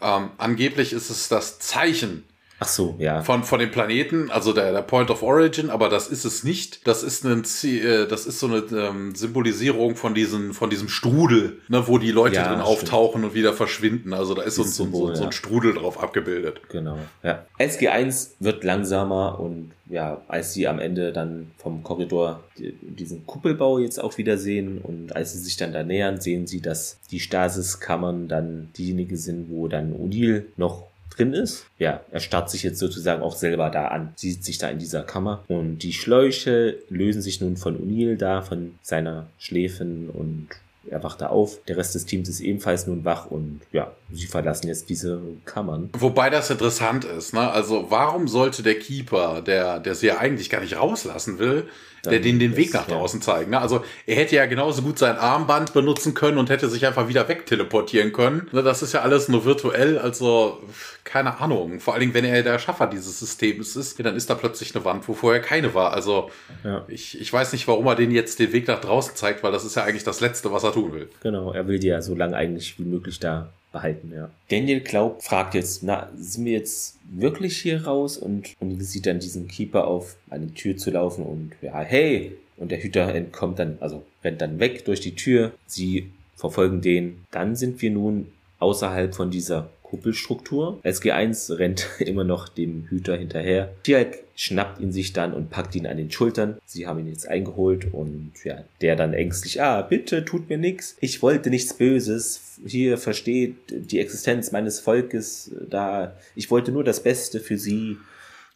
Ja, ähm, angeblich ist es das Zeichen Ach so, ja. Von, von dem Planeten, also der, der Point of Origin, aber das ist es nicht. Das ist ein, äh, das ist so eine ähm, Symbolisierung von diesem, von diesem Strudel, ne, wo die Leute ja, drin stimmt. auftauchen und wieder verschwinden. Also da ist so, Symbol, so, so, ein Strudel drauf abgebildet. Genau, ja. SG1 wird langsamer und ja, als sie am Ende dann vom Korridor diesen Kuppelbau jetzt auch wieder sehen und als sie sich dann da nähern, sehen sie, dass die Stasiskammern dann diejenigen sind, wo dann Odil noch drin ist. Ja, er starrt sich jetzt sozusagen auch selber da an, sieht sich da in dieser Kammer und die Schläuche lösen sich nun von O'Neill da, von seiner Schläfen und er wacht da auf. Der Rest des Teams ist ebenfalls nun wach und ja, sie verlassen jetzt diese Kammern. Wobei das interessant ist, ne? Also warum sollte der Keeper, der, der sie ja eigentlich gar nicht rauslassen will, der den den Weg nach draußen ja. zeigen. Ne? Also er hätte ja genauso gut sein Armband benutzen können und hätte sich einfach wieder wegteleportieren können. Ne? Das ist ja alles nur virtuell, also keine Ahnung. Vor allen Dingen, wenn er der Schaffer dieses Systems ist, dann ist da plötzlich eine Wand, wo vorher keine war. Also ja. ich, ich weiß nicht, warum er den jetzt den Weg nach draußen zeigt, weil das ist ja eigentlich das Letzte, was er tun will. Genau, er will die ja so lange eigentlich wie möglich da behalten, ja. Daniel Glaub fragt jetzt, na, sind wir jetzt wirklich hier raus? Und, und sieht dann diesen Keeper auf eine Tür zu laufen und ja, hey! Und der Hüter entkommt dann, also rennt dann weg durch die Tür. Sie verfolgen den. Dann sind wir nun außerhalb von dieser Kuppelstruktur. SG1 rennt immer noch dem Hüter hinterher. Tiak schnappt ihn sich dann und packt ihn an den Schultern. Sie haben ihn jetzt eingeholt und ja, der dann ängstlich, ah, bitte tut mir nichts. Ich wollte nichts Böses. Hier versteht die Existenz meines Volkes da. Ich wollte nur das Beste für sie.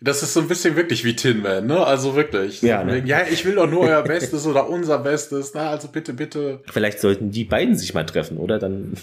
Das ist so ein bisschen wirklich wie Tin Man, ne? Also wirklich. Ja, ne? ja ich will doch nur euer Bestes oder unser Bestes. Na, also bitte, bitte. Vielleicht sollten die beiden sich mal treffen, oder? Dann.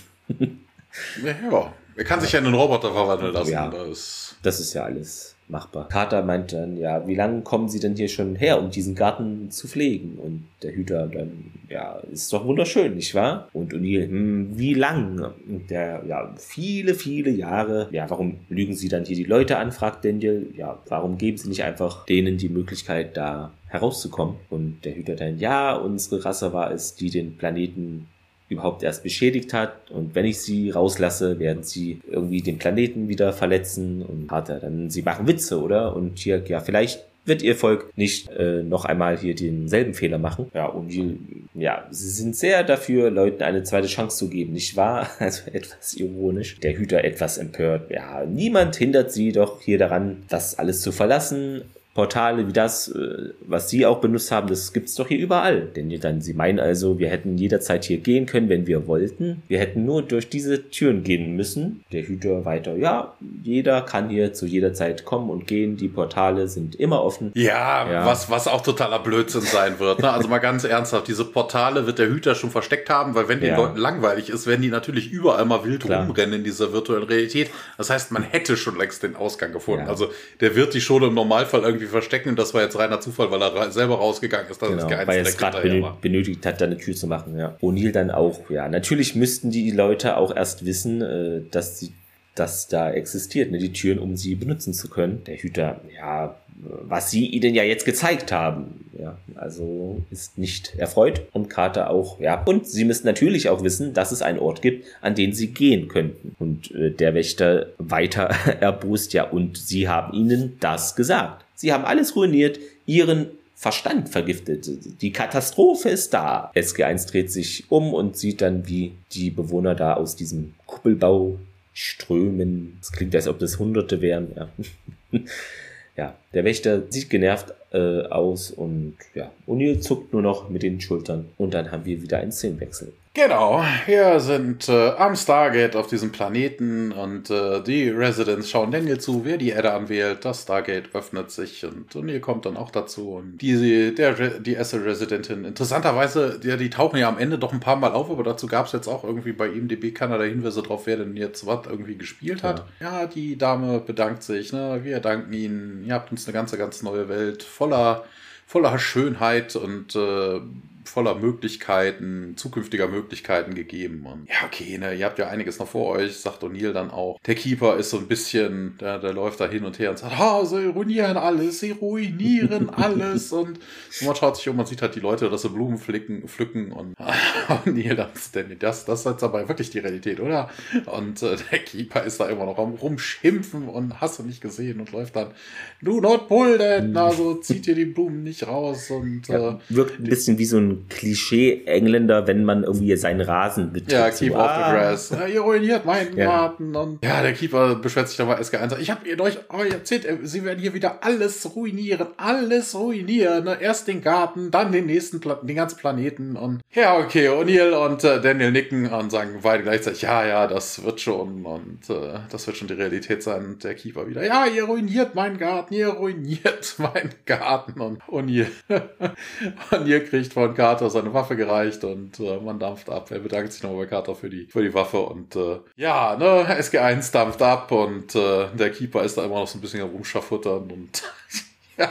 ja, er kann sich ja in einen Roboter verwandeln lassen. Ja, das, das ist ja alles machbar. Carter meint dann, ja, wie lange kommen Sie denn hier schon her, um diesen Garten zu pflegen? Und der Hüter dann, ja, ist doch wunderschön, nicht wahr? Und O'Neill, hm, wie lang? Und der, ja, viele, viele Jahre. Ja, warum lügen Sie dann hier die Leute an, fragt Daniel. Ja, warum geben Sie nicht einfach denen die Möglichkeit, da herauszukommen? Und der Hüter dann, ja, unsere Rasse war es, die den Planeten überhaupt erst beschädigt hat. Und wenn ich sie rauslasse, werden sie irgendwie den Planeten wieder verletzen und hat er dann, sie machen Witze, oder? Und hier, ja, vielleicht wird ihr Volk nicht äh, noch einmal hier denselben Fehler machen. Ja, und die, ja, sie sind sehr dafür, Leuten eine zweite Chance zu geben, nicht wahr? Also etwas ironisch. Der Hüter etwas empört. Ja, niemand hindert sie doch hier daran, das alles zu verlassen Portale wie das, äh, was Sie auch benutzt haben, das gibt's doch hier überall. Denn dann, Sie meinen also, wir hätten jederzeit hier gehen können, wenn wir wollten. Wir hätten nur durch diese Türen gehen müssen. Der Hüter weiter, ja, jeder kann hier zu jeder Zeit kommen und gehen. Die Portale sind immer offen. Ja, ja. Was, was auch totaler Blödsinn sein wird. Ne? Also mal ganz ernsthaft, diese Portale wird der Hüter schon versteckt haben, weil wenn den ja. Leuten langweilig ist, werden die natürlich überall mal wild Klar. rumrennen in dieser virtuellen Realität. Das heißt, man hätte schon längst den Ausgang gefunden. Ja. Also der wird die schon im Normalfall irgendwie verstecken und das war jetzt reiner Zufall, weil er selber rausgegangen ist, dass genau, es weil er es gerade benö benötigt hat, da eine Tür zu machen. Ja. O'Neill dann auch, ja. Natürlich müssten die Leute auch erst wissen, äh, dass sie das da existiert, ne, die Türen, um sie benutzen zu können. Der Hüter, ja, was sie ihnen ja jetzt gezeigt haben. Ja, also ist nicht erfreut und Carter auch, ja. Und sie müssen natürlich auch wissen, dass es einen Ort gibt, an den sie gehen könnten. Und äh, der Wächter weiter erbost, ja, und sie haben ihnen das gesagt. Sie haben alles ruiniert, ihren Verstand vergiftet. Die Katastrophe ist da. SG1 dreht sich um und sieht dann, wie die Bewohner da aus diesem Kuppelbau strömen. Es klingt, als ob das Hunderte wären. Ja. ja, der Wächter sieht genervt äh, aus und ja, O'Neill zuckt nur noch mit den Schultern und dann haben wir wieder einen Szenenwechsel. Genau, wir sind äh, am Stargate auf diesem Planeten und äh, die Residents schauen Daniel zu, wer die Erde anwählt. Das Stargate öffnet sich und O'Neill kommt dann auch dazu. Und die, der, die Essel-Residentin, interessanterweise, die, die tauchen ja am Ende doch ein paar Mal auf, aber dazu gab es jetzt auch irgendwie bei IMDb Kanada Hinweise drauf, wer denn jetzt was irgendwie gespielt hat. Ja. ja, die Dame bedankt sich, ne? wir danken Ihnen, ihr habt uns eine ganze, ganz neue Welt voller voller Schönheit und äh, voller Möglichkeiten, zukünftiger Möglichkeiten gegeben. Und ja, okay, ne, ihr habt ja einiges noch vor euch, sagt O'Neill dann auch. Der Keeper ist so ein bisschen, der, der läuft da hin und her und sagt, oh, sie ruinieren alles, sie ruinieren alles. und man schaut sich um, man sieht halt die Leute, dass sie Blumen pflücken, pflücken und O'Neill, das, das, das ist jetzt aber wirklich die Realität, oder? Und äh, der Keeper ist da immer noch am rumschimpfen und hast du nicht gesehen und läuft dann, do not pull that, also zieht ihr die Blumen nicht raus und ja, äh, wirkt ein bisschen wie so ein Klischee-Engländer, wenn man irgendwie seinen Rasen betritt. Ja, keep so, off ah. the grass. Ja, ihr ruiniert meinen ja. Garten. Und ja, der Keeper beschwert sich dabei SG1. Ich habe ihr euch oh, erzählt, äh, sie werden hier wieder alles ruinieren, alles ruinieren. Erst den Garten, dann den nächsten, Pla den ganzen Planeten und ja, okay, O'Neill und äh, Daniel nicken und sagen beide gleichzeitig, ja, ja, das wird schon und äh, das wird schon die Realität sein. Und der Keeper wieder, ja, ihr ruiniert meinen Garten, ihr ruiniert meinen Garten und O'Neill, O'Neill kriegt von Carter seine Waffe gereicht und äh, man dampft ab. Er bedankt sich nochmal bei Carter für die, für die Waffe und äh, ja, ne, SG1 dampft ab und äh, der Keeper ist da immer noch so ein bisschen rumschaffuttern und ja,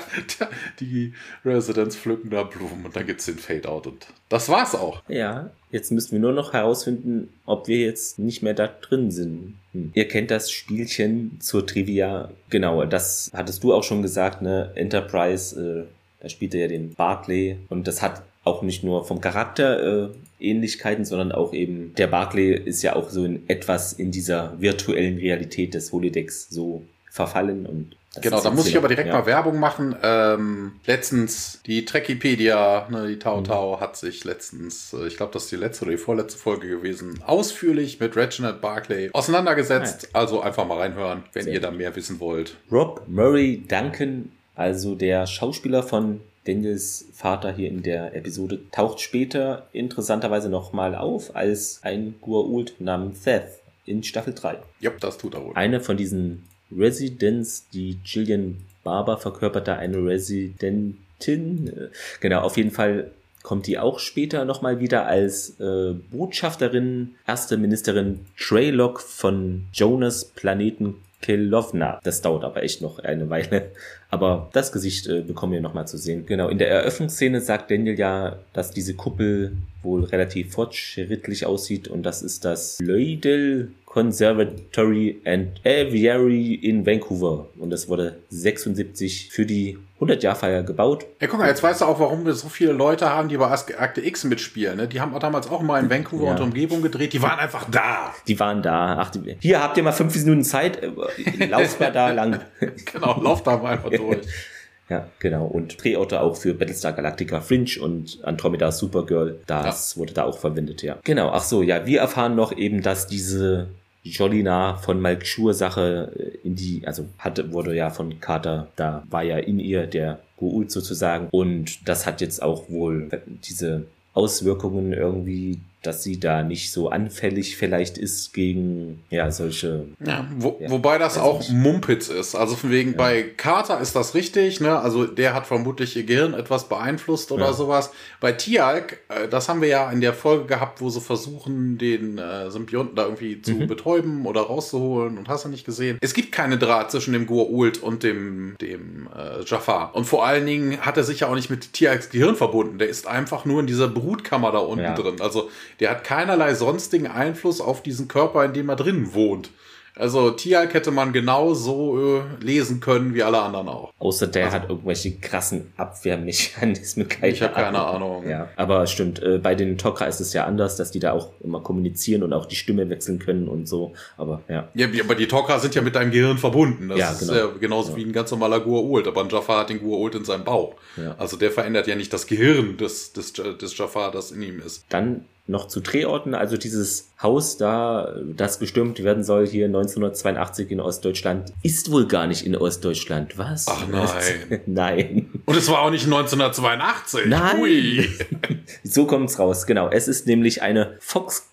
die Residents pflücken da Blumen und dann gibt's den Fade-Out und das war's auch. Ja, jetzt müssten wir nur noch herausfinden, ob wir jetzt nicht mehr da drin sind. Hm. Ihr kennt das Spielchen zur Trivia. Genau, das hattest du auch schon gesagt, ne? Enterprise, äh, da spielt er ja den Barclay und das hat auch nicht nur vom Charakter äh, Ähnlichkeiten, sondern auch eben der Barclay ist ja auch so in etwas in dieser virtuellen Realität des Holodecks so verfallen und genau, da muss ich aber direkt ja. mal Werbung machen. Ähm, letztens die Trekipedia, ne, die Tau. Tau, mhm. hat sich letztens, äh, ich glaube, das ist die letzte oder die vorletzte Folge gewesen, ausführlich mit Reginald Barclay auseinandergesetzt. Ja. Also einfach mal reinhören, wenn Sehr ihr da mehr wissen wollt. Rob Murray Duncan also der Schauspieler von Daniels Vater hier in der Episode taucht später interessanterweise nochmal auf als ein Gua'uld namens Seth in Staffel 3. Ja, das tut er wohl. Eine von diesen Residents, die Gillian Barber verkörpert da eine Residentin. Genau, auf jeden Fall kommt die auch später nochmal wieder als äh, Botschafterin, erste Ministerin Treylock von Jonas Planeten Kelovna. Das dauert aber echt noch eine Weile. Aber das Gesicht äh, bekommen wir nochmal zu sehen. Genau, in der Eröffnungsszene sagt Daniel ja, dass diese Kuppel wohl relativ fortschrittlich aussieht und das ist das Leudel Conservatory and Aviary in Vancouver und das wurde 76 für die 100-Jahr-Feier gebaut. Ja, guck mal, jetzt weißt du auch, warum wir so viele Leute haben, die bei Akte X mitspielen. Ne? Die haben auch damals auch mal in Vancouver ja. und Umgebung gedreht. Die waren einfach da. Die waren da. Ach, die, hier habt ihr mal fünf Minuten Zeit. Äh, Lauf mal da lang. genau, lauf da mal einfach durch. Ja, genau. Und Drehorte auch für Battlestar Galactica Fringe und Andromeda Supergirl. Das ja. wurde da auch verwendet, ja. Genau. Ach so, ja, wir erfahren noch eben, dass diese Jolina von Malkshur Sache äh, in die, also hatte, wurde ja von Carter, da war ja in ihr der Goult sozusagen. Und das hat jetzt auch wohl diese Auswirkungen irgendwie dass sie da nicht so anfällig vielleicht ist gegen ja solche. Ja, wo, ja, wobei das auch nicht. Mumpitz ist. Also von wegen ja. bei Carter ist das richtig, ne? Also der hat vermutlich ihr Gehirn etwas beeinflusst oder ja. sowas. Bei Tialk, äh, das haben wir ja in der Folge gehabt, wo sie versuchen, den äh, Symbionten da irgendwie zu mhm. betäuben oder rauszuholen und hast du nicht gesehen. Es gibt keine Draht zwischen dem Goa'uld und dem, dem äh, Jafar. Und vor allen Dingen hat er sich ja auch nicht mit Tialks Gehirn verbunden. Der ist einfach nur in dieser Brutkammer da unten drin. Also der hat keinerlei sonstigen Einfluss auf diesen Körper, in dem er drin wohnt. Also Tialk hätte man genau so äh, lesen können wie alle anderen auch. Außer der also, hat irgendwelche krassen Abwehrmechanismen. Keine ich habe keine Ahnung. Ja, aber stimmt, äh, bei den Tok'ra ist es ja anders, dass die da auch immer kommunizieren und auch die Stimme wechseln können und so. Aber ja. Ja, aber die Tok'ra sind ja mit deinem Gehirn verbunden. Das ja, genau. ist ja genauso ja. wie ein ganz normaler Gua'uld. Aber ein Jafar hat den Gua'uld in seinem Bauch. Ja. Also der verändert ja nicht das Gehirn des, des, des Jafar, das in ihm ist. Dann noch zu Drehorten. Also dieses Haus da, das gestürmt werden soll hier 1982 in Ostdeutschland, ist wohl gar nicht in Ostdeutschland. Was? Ach nein. nein. Und es war auch nicht 1982. Nein. So kommt's raus. Genau. Es ist nämlich eine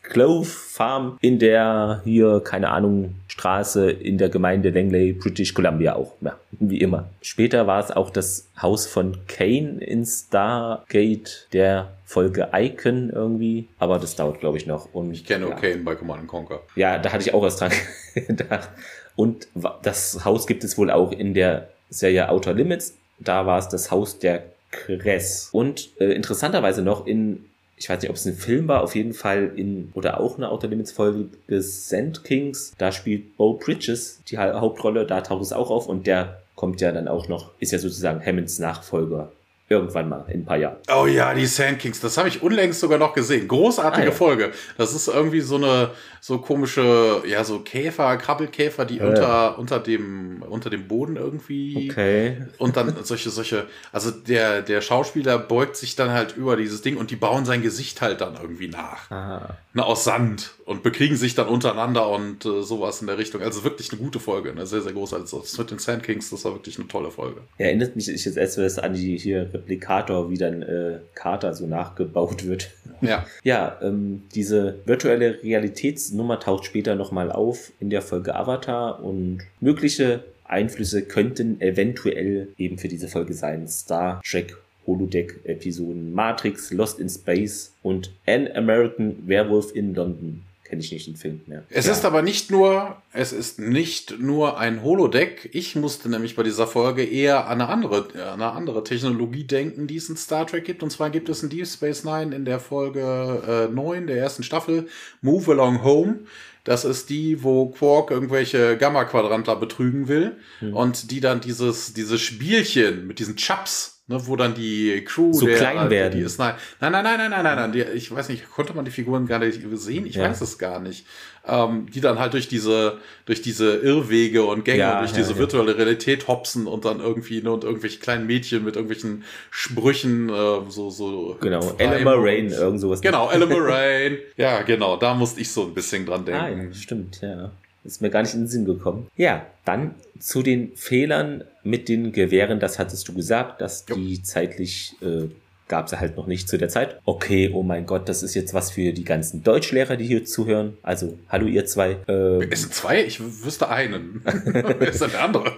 Foxglove Farm in der hier, keine Ahnung, Straße in der Gemeinde Langley, British Columbia auch. Ja, wie immer. Später war es auch das Haus von Kane in Stargate, der Folge Icon irgendwie. Aber das dauert, glaube ich, noch. Und, ich kenne ja. Kane bei Command Conquer. Ja, da hatte ich auch erst dran gedacht. Und das Haus gibt es wohl auch in der Serie Outer Limits. Da war es das Haus der Kress. Und äh, interessanterweise noch in ich weiß nicht, ob es ein Film war, auf jeden Fall in, oder auch eine Outer Limits Folge des Sand Kings. Da spielt Bo Bridges die Hauptrolle, da taucht es auch auf und der kommt ja dann auch noch, ist ja sozusagen Hammonds Nachfolger Irgendwann mal, in ein paar Jahren. Oh ja, die Sand Kings, das habe ich unlängst sogar noch gesehen. Großartige ah, ja. Folge. Das ist irgendwie so eine so komische, ja, so Käfer, Krabbelkäfer, die äh. unter, unter dem, unter dem Boden irgendwie. Okay. Und dann solche, solche, also der, der Schauspieler beugt sich dann halt über dieses Ding und die bauen sein Gesicht halt dann irgendwie nach. Aha. Ne, aus Sand und bekriegen sich dann untereinander und äh, sowas in der Richtung. Also wirklich eine gute Folge, eine sehr, sehr. Also das mit den Sand Kings, das war wirklich eine tolle Folge. Erinnert mich jetzt erst an die hier Replikator, wie dann äh, Carter so nachgebaut wird. Ja. ja, ähm, diese virtuelle Realitätsnummer taucht später nochmal auf in der Folge Avatar und mögliche Einflüsse könnten eventuell eben für diese Folge sein. Star Trek Holodeck-Episoden Matrix, Lost in Space und An American Werewolf in London kenne ich nicht den Film mehr. Es ja. ist aber nicht nur, es ist nicht nur ein Holodeck. Ich musste nämlich bei dieser Folge eher an eine andere, an eine andere Technologie denken, die es in Star Trek gibt. Und zwar gibt es in Deep Space Nine in der Folge äh, 9 der ersten Staffel Move Along Home. Das ist die, wo Quark irgendwelche Gamma-Quadrantler betrügen will hm. und die dann dieses, dieses Spielchen mit diesen Chaps Ne, wo dann die Crew so der, klein werden. Die ist, nein, nein, nein, nein, nein, nein, nein, die, ich weiß nicht, konnte man die Figuren gar nicht sehen? Ich ja. weiß es gar nicht. Ähm, die dann halt durch diese, durch diese Irrwege und Gänge, ja, durch ja, diese virtuelle Realität hopsen und dann irgendwie, ne, und irgendwelche kleinen Mädchen mit irgendwelchen Sprüchen, äh, so, so. Genau, Eleanor Rain, irgend sowas. Genau, Eleanor Rain. Ja, genau, da musste ich so ein bisschen dran denken. Ah, stimmt, ja. Ist mir gar nicht in den Sinn gekommen. Ja, dann zu den Fehlern mit den Gewehren, das hattest du gesagt, dass die jo. zeitlich äh, gab es halt noch nicht zu der Zeit. Okay, oh mein Gott, das ist jetzt was für die ganzen Deutschlehrer, die hier zuhören. Also, hallo ihr zwei. Äh, es sind zwei? Ich wüsste einen. Wer ist denn der andere?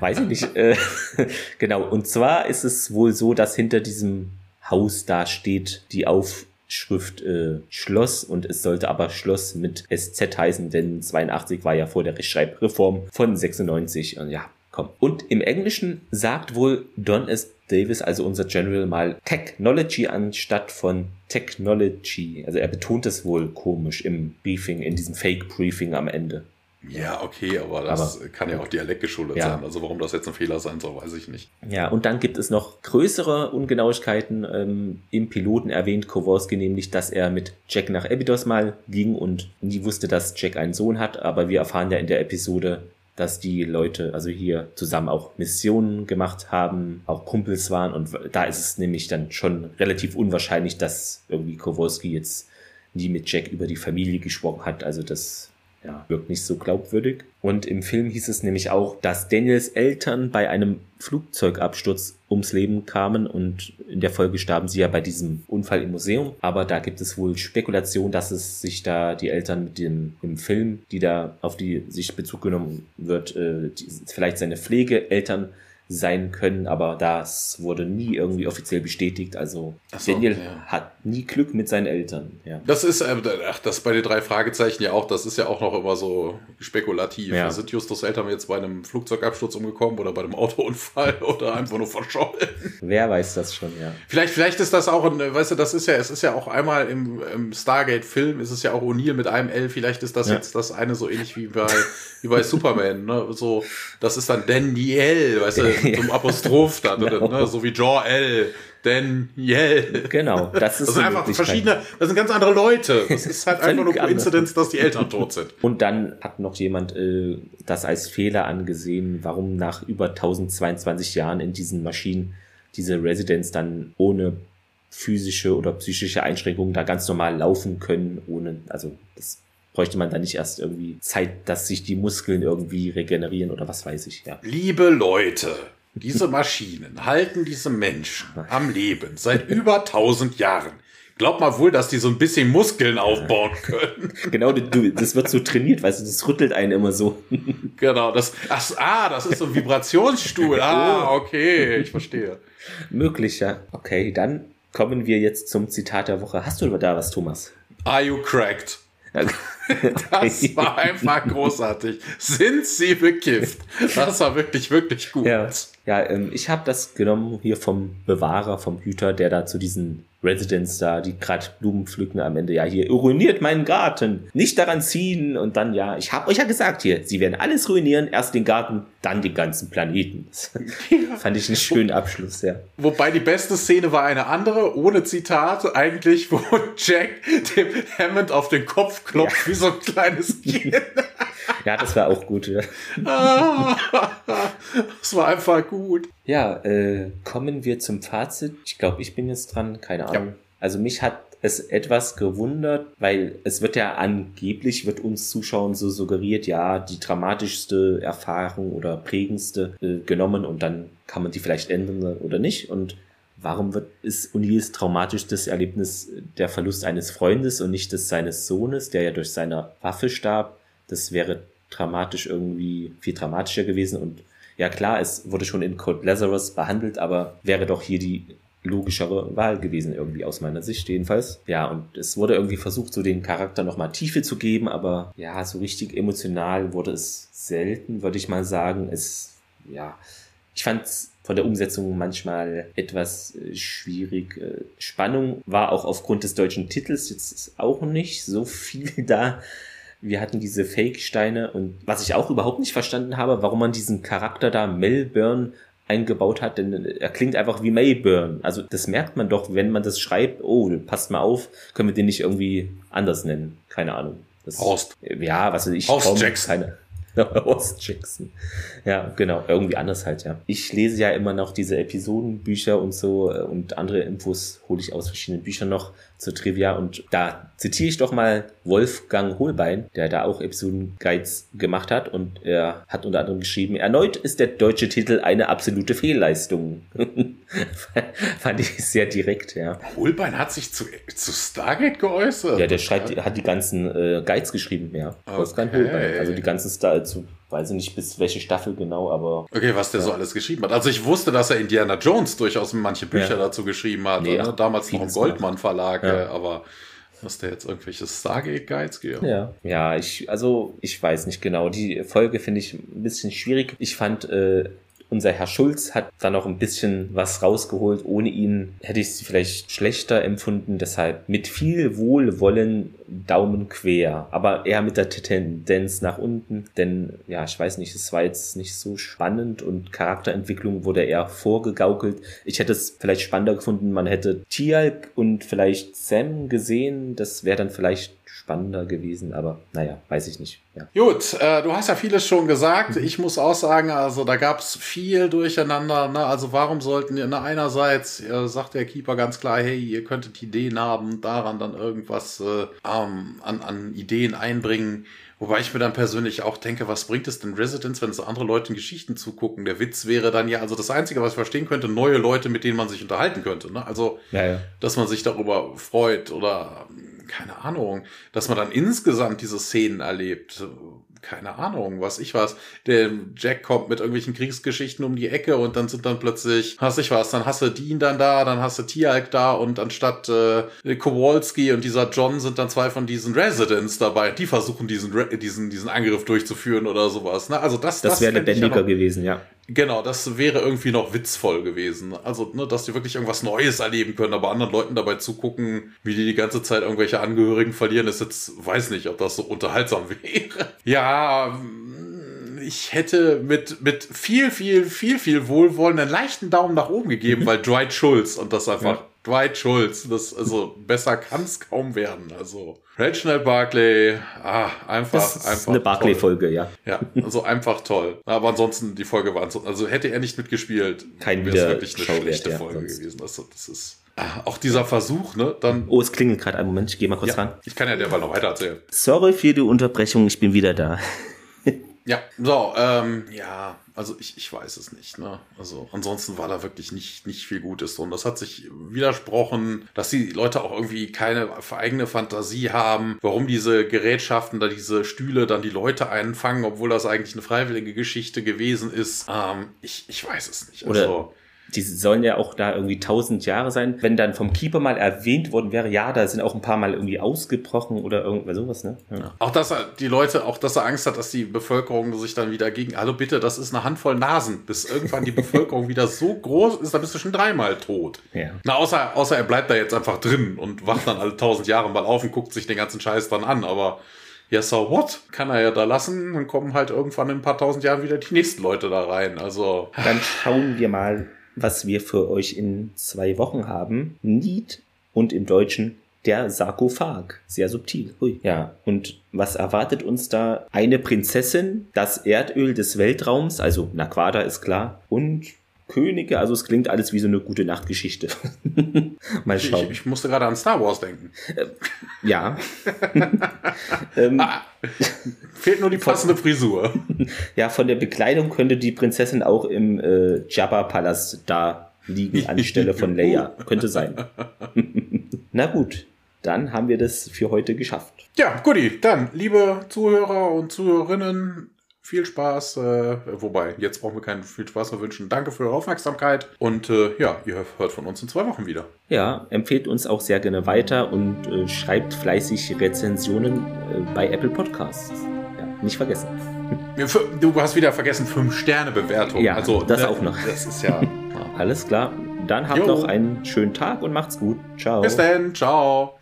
Weiß ich nicht. Äh, genau, und zwar ist es wohl so, dass hinter diesem Haus da steht die auf Schrift äh, Schloss und es sollte aber Schloss mit SZ heißen, denn 82 war ja vor der Rechtschreibreform von 96 und ja, komm. Und im Englischen sagt wohl Don S. Davis, also unser General, mal Technology anstatt von Technology. Also er betont es wohl komisch im Briefing, in diesem Fake-Briefing am Ende. Ja, okay, aber das aber, kann ja auch dialektgeschuldet ja. sein. Also warum das jetzt ein Fehler sein soll, weiß ich nicht. Ja, und dann gibt es noch größere Ungenauigkeiten. Ähm, Im Piloten erwähnt Kowalski nämlich, dass er mit Jack nach Abydos mal ging und nie wusste, dass Jack einen Sohn hat. Aber wir erfahren ja in der Episode, dass die Leute also hier zusammen auch Missionen gemacht haben, auch Kumpels waren. Und da ist es nämlich dann schon relativ unwahrscheinlich, dass irgendwie Kowalski jetzt nie mit Jack über die Familie gesprochen hat. Also das ja, wirkt nicht so glaubwürdig. Und im Film hieß es nämlich auch, dass Daniels Eltern bei einem Flugzeugabsturz ums Leben kamen und in der Folge starben sie ja bei diesem Unfall im Museum. Aber da gibt es wohl Spekulation, dass es sich da die Eltern mit dem im Film, die da auf die sich Bezug genommen wird, äh, die, vielleicht seine Pflegeeltern sein können, aber das wurde nie irgendwie offiziell bestätigt. Also so, Daniel ja. hat nie Glück mit seinen Eltern. Ja. Das ist, äh, ach, das bei den drei Fragezeichen ja auch, das ist ja auch noch immer so spekulativ. Ja. Sind Justus Eltern jetzt bei einem Flugzeugabsturz umgekommen oder bei einem Autounfall oder einfach nur verschollen? Wer weiß das schon, ja. Vielleicht, vielleicht ist das auch ein, weißt du, das ist ja, es ist ja auch einmal im, im Stargate-Film, ist es ja auch O'Neill mit einem L, vielleicht ist das ja. jetzt das eine so ähnlich wie bei, wie bei Superman, ne? So, das ist dann Daniel, weißt du, zum Apostroph da drin, genau. ne? so wie Jor-El. Daniel. Genau, das ist das sind einfach verschiedene, das sind ganz andere Leute. Das ist halt einfach nur Koinzidenz, dass die Eltern tot sind. Und dann hat noch jemand äh, das als Fehler angesehen, warum nach über 1022 Jahren in diesen Maschinen diese Residents dann ohne physische oder psychische Einschränkungen da ganz normal laufen können, ohne, also das bräuchte man da nicht erst irgendwie Zeit, dass sich die Muskeln irgendwie regenerieren oder was weiß ich, ja. Liebe Leute, diese Maschinen halten diese Menschen am Leben seit über 1000 Jahren. Glaub mal wohl, dass die so ein bisschen Muskeln aufbauen können. Genau, du, das wird so trainiert, weißt du, das rüttelt einen immer so. Genau, das, ach, ah, das ist so ein Vibrationsstuhl. Ah, oh. okay, ich verstehe. Möglich, ja. Okay, dann kommen wir jetzt zum Zitat der Woche. Hast du da was, Thomas? Are you cracked? Das war einfach großartig. Sind sie bekifft? Das war wirklich, wirklich gut. Ja, ja ähm, ich habe das genommen hier vom Bewahrer, vom Hüter, der da zu diesen Residents da, die gerade Blumen pflücken am Ende, ja, hier, ruiniert meinen Garten, nicht daran ziehen und dann, ja, ich habe euch ja gesagt hier, sie werden alles ruinieren, erst den Garten, dann den ganzen Planeten. Ja. Fand ich einen schönen Abschluss, ja. Wobei die beste Szene war eine andere, ohne Zitat, eigentlich, wo Jack dem Hammond auf den Kopf klopft, ja. wie so ein kleines Kind. Ja, das war auch gut, ja. das war einfach gut. Ja, äh, kommen wir zum Fazit. Ich glaube, ich bin jetzt dran, keine Ahnung. Ja. Also mich hat es etwas gewundert, weil es wird ja angeblich, wird uns Zuschauern so suggeriert, ja, die dramatischste Erfahrung oder prägendste äh, genommen und dann kann man die vielleicht ändern oder nicht. Und warum wird, ist O'Neills traumatischstes Erlebnis der Verlust eines Freundes und nicht des seines Sohnes, der ja durch seine Waffe starb? Das wäre dramatisch irgendwie viel dramatischer gewesen und ja klar, es wurde schon in Code Lazarus behandelt, aber wäre doch hier die logischere Wahl gewesen, irgendwie aus meiner Sicht jedenfalls. Ja, und es wurde irgendwie versucht, so den Charakter nochmal Tiefe zu geben, aber ja, so richtig emotional wurde es selten, würde ich mal sagen. Es, ja, ich fand es von der Umsetzung manchmal etwas äh, schwierig. Äh, Spannung war auch aufgrund des deutschen Titels jetzt auch nicht so viel da wir hatten diese Fake-Steine und was ich auch überhaupt nicht verstanden habe, warum man diesen Charakter da Melbourne eingebaut hat, denn er klingt einfach wie Mayburn. Also das merkt man doch, wenn man das schreibt, oh, passt mal auf, können wir den nicht irgendwie anders nennen. Keine Ahnung. Das, Horst. Ja, was weiß ich. Horst Jackson. Keine, Horst Jackson. Ja, genau, irgendwie anders halt, ja. Ich lese ja immer noch diese Episodenbücher und so äh, und andere Infos hole ich aus verschiedenen Büchern noch zur Trivia und da zitiere ich doch mal Wolfgang Holbein, der da auch Episoden-Guides gemacht hat und er hat unter anderem geschrieben, erneut ist der deutsche Titel eine absolute Fehlleistung. Fand ich sehr direkt, ja. Holbein hat sich zu, zu Stargate geäußert? Ja, der schreibt, hat die ganzen äh, Guides geschrieben, ja. Okay. Wolfgang Holbein, also die ganzen Star, zu weiß ich nicht bis welche Staffel genau, aber. Okay, was der ja. so alles geschrieben hat. Also ich wusste, dass er Indiana Jones durchaus manche Bücher ja. dazu geschrieben hat. Nee, ne? Damals noch im Goldmann Verlag, ja. aber dass der jetzt irgendwelche Stargate-Guides gibt. Ja, ja, ich, also ich weiß nicht genau. Die Folge finde ich ein bisschen schwierig. Ich fand äh, unser Herr Schulz hat da noch ein bisschen was rausgeholt. Ohne ihn hätte ich es vielleicht schlechter empfunden. Deshalb mit viel Wohlwollen Daumen quer, aber eher mit der Tendenz nach unten. Denn ja, ich weiß nicht, es war jetzt nicht so spannend und Charakterentwicklung wurde eher vorgegaukelt. Ich hätte es vielleicht spannender gefunden, man hätte Tialk und vielleicht Sam gesehen. Das wäre dann vielleicht spannender gewesen, aber naja, weiß ich nicht. Ja. Gut, äh, du hast ja vieles schon gesagt. Mhm. Ich muss auch sagen, also da gab es viel durcheinander. Ne? Also warum sollten ihr, ne, einerseits äh, sagt der Keeper ganz klar, hey, ihr könntet Ideen haben, daran dann irgendwas äh, an, an Ideen einbringen. Wobei ich mir dann persönlich auch denke, was bringt es denn Residents, wenn so andere Leute in Geschichten zugucken? Der Witz wäre dann ja, also das Einzige, was ich verstehen könnte, neue Leute, mit denen man sich unterhalten könnte. Ne? Also, ja, ja. dass man sich darüber freut oder keine Ahnung, dass man dann insgesamt diese Szenen erlebt keine Ahnung, was ich was. Der Jack kommt mit irgendwelchen Kriegsgeschichten um die Ecke und dann sind dann plötzlich, hast ich was, dann hast du Dean dann da, dann hast du Tialk da und anstatt äh, Kowalski und dieser John sind dann zwei von diesen Residents dabei. Die versuchen diesen, diesen, diesen Angriff durchzuführen oder sowas. Ne? Also das, das, das wäre lebendiger gewesen, ja. Genau, das wäre irgendwie noch witzvoll gewesen. Also, ne, dass die wirklich irgendwas Neues erleben können, aber anderen Leuten dabei zugucken, wie die die ganze Zeit irgendwelche Angehörigen verlieren, ist jetzt, weiß nicht, ob das so unterhaltsam wäre. Ja, ich hätte mit, mit viel, viel, viel, viel Wohlwollen einen leichten Daumen nach oben gegeben, weil Dwight Schulz und das einfach ja. Dwight Schulz, das, also besser kann es kaum werden. Also Reginald Barclay, ah, einfach, das ist einfach. Eine Barclay-Folge, ja. Ja, also einfach toll. Aber ansonsten, die Folge war, also hätte er nicht mitgespielt, kein wäre es wirklich eine schlechte ja, Folge sonst. gewesen. Also, das ist. Ah, auch dieser Versuch, ne? Dann. Oh, es klingelt gerade einen Moment, ich gehe mal kurz ja, ran. Ich kann ja derweil noch weiter erzählen. Sorry für die Unterbrechung, ich bin wieder da. ja, so, ähm, ja, also ich, ich weiß es nicht. Ne? Also ansonsten war da wirklich nicht, nicht viel Gutes drin. Das hat sich widersprochen, dass die Leute auch irgendwie keine eigene Fantasie haben, warum diese Gerätschaften, da diese Stühle dann die Leute einfangen, obwohl das eigentlich eine freiwillige Geschichte gewesen ist. Ähm, ich, ich weiß es nicht. Also, Oder die sollen ja auch da irgendwie tausend Jahre sein. Wenn dann vom Keeper mal erwähnt worden wäre, ja, da sind auch ein paar Mal irgendwie ausgebrochen oder irgendwas sowas, ne? Ja. Auch dass er, die Leute, auch dass er Angst hat, dass die Bevölkerung sich dann wieder gegen, hallo bitte, das ist eine Handvoll Nasen, bis irgendwann die Bevölkerung wieder so groß ist, dann bist du schon dreimal tot. Ja. Na, außer, außer er bleibt da jetzt einfach drin und wacht dann alle tausend Jahre mal auf und guckt sich den ganzen Scheiß dann an, aber ja, so what? Kann er ja da lassen, dann kommen halt irgendwann in ein paar tausend Jahren wieder die nächsten Leute da rein. Also. Dann schauen wir mal, was wir für euch in zwei Wochen haben. Need und im Deutschen der Sarkophag. Sehr subtil. Hui. Ja, und was erwartet uns da? Eine Prinzessin, das Erdöl des Weltraums, also Naquada ist klar, und Könige, also es klingt alles wie so eine gute Nachtgeschichte. Mal schauen. Ich, ich, musste gerade an Star Wars denken. Äh, ja. ähm, ah, fehlt nur die passende Frisur. ja, von der Bekleidung könnte die Prinzessin auch im äh, Jabba-Palast da liegen anstelle von Leia. könnte sein. Na gut, dann haben wir das für heute geschafft. Ja, guti. Dann, liebe Zuhörer und Zuhörerinnen, viel Spaß. Äh, wobei, jetzt brauchen wir keinen viel Spaß mehr wünschen. Danke für eure Aufmerksamkeit. Und äh, ja, ihr hört von uns in zwei Wochen wieder. Ja, empfehlt uns auch sehr gerne weiter und äh, schreibt fleißig Rezensionen äh, bei Apple Podcasts. Ja, nicht vergessen. Du hast wieder vergessen, 5-Sterne-Bewertung. Ja, also, das ne, auch noch. Das ist ja. Alles klar. Dann habt jo. noch einen schönen Tag und macht's gut. Ciao. Bis dann. Ciao.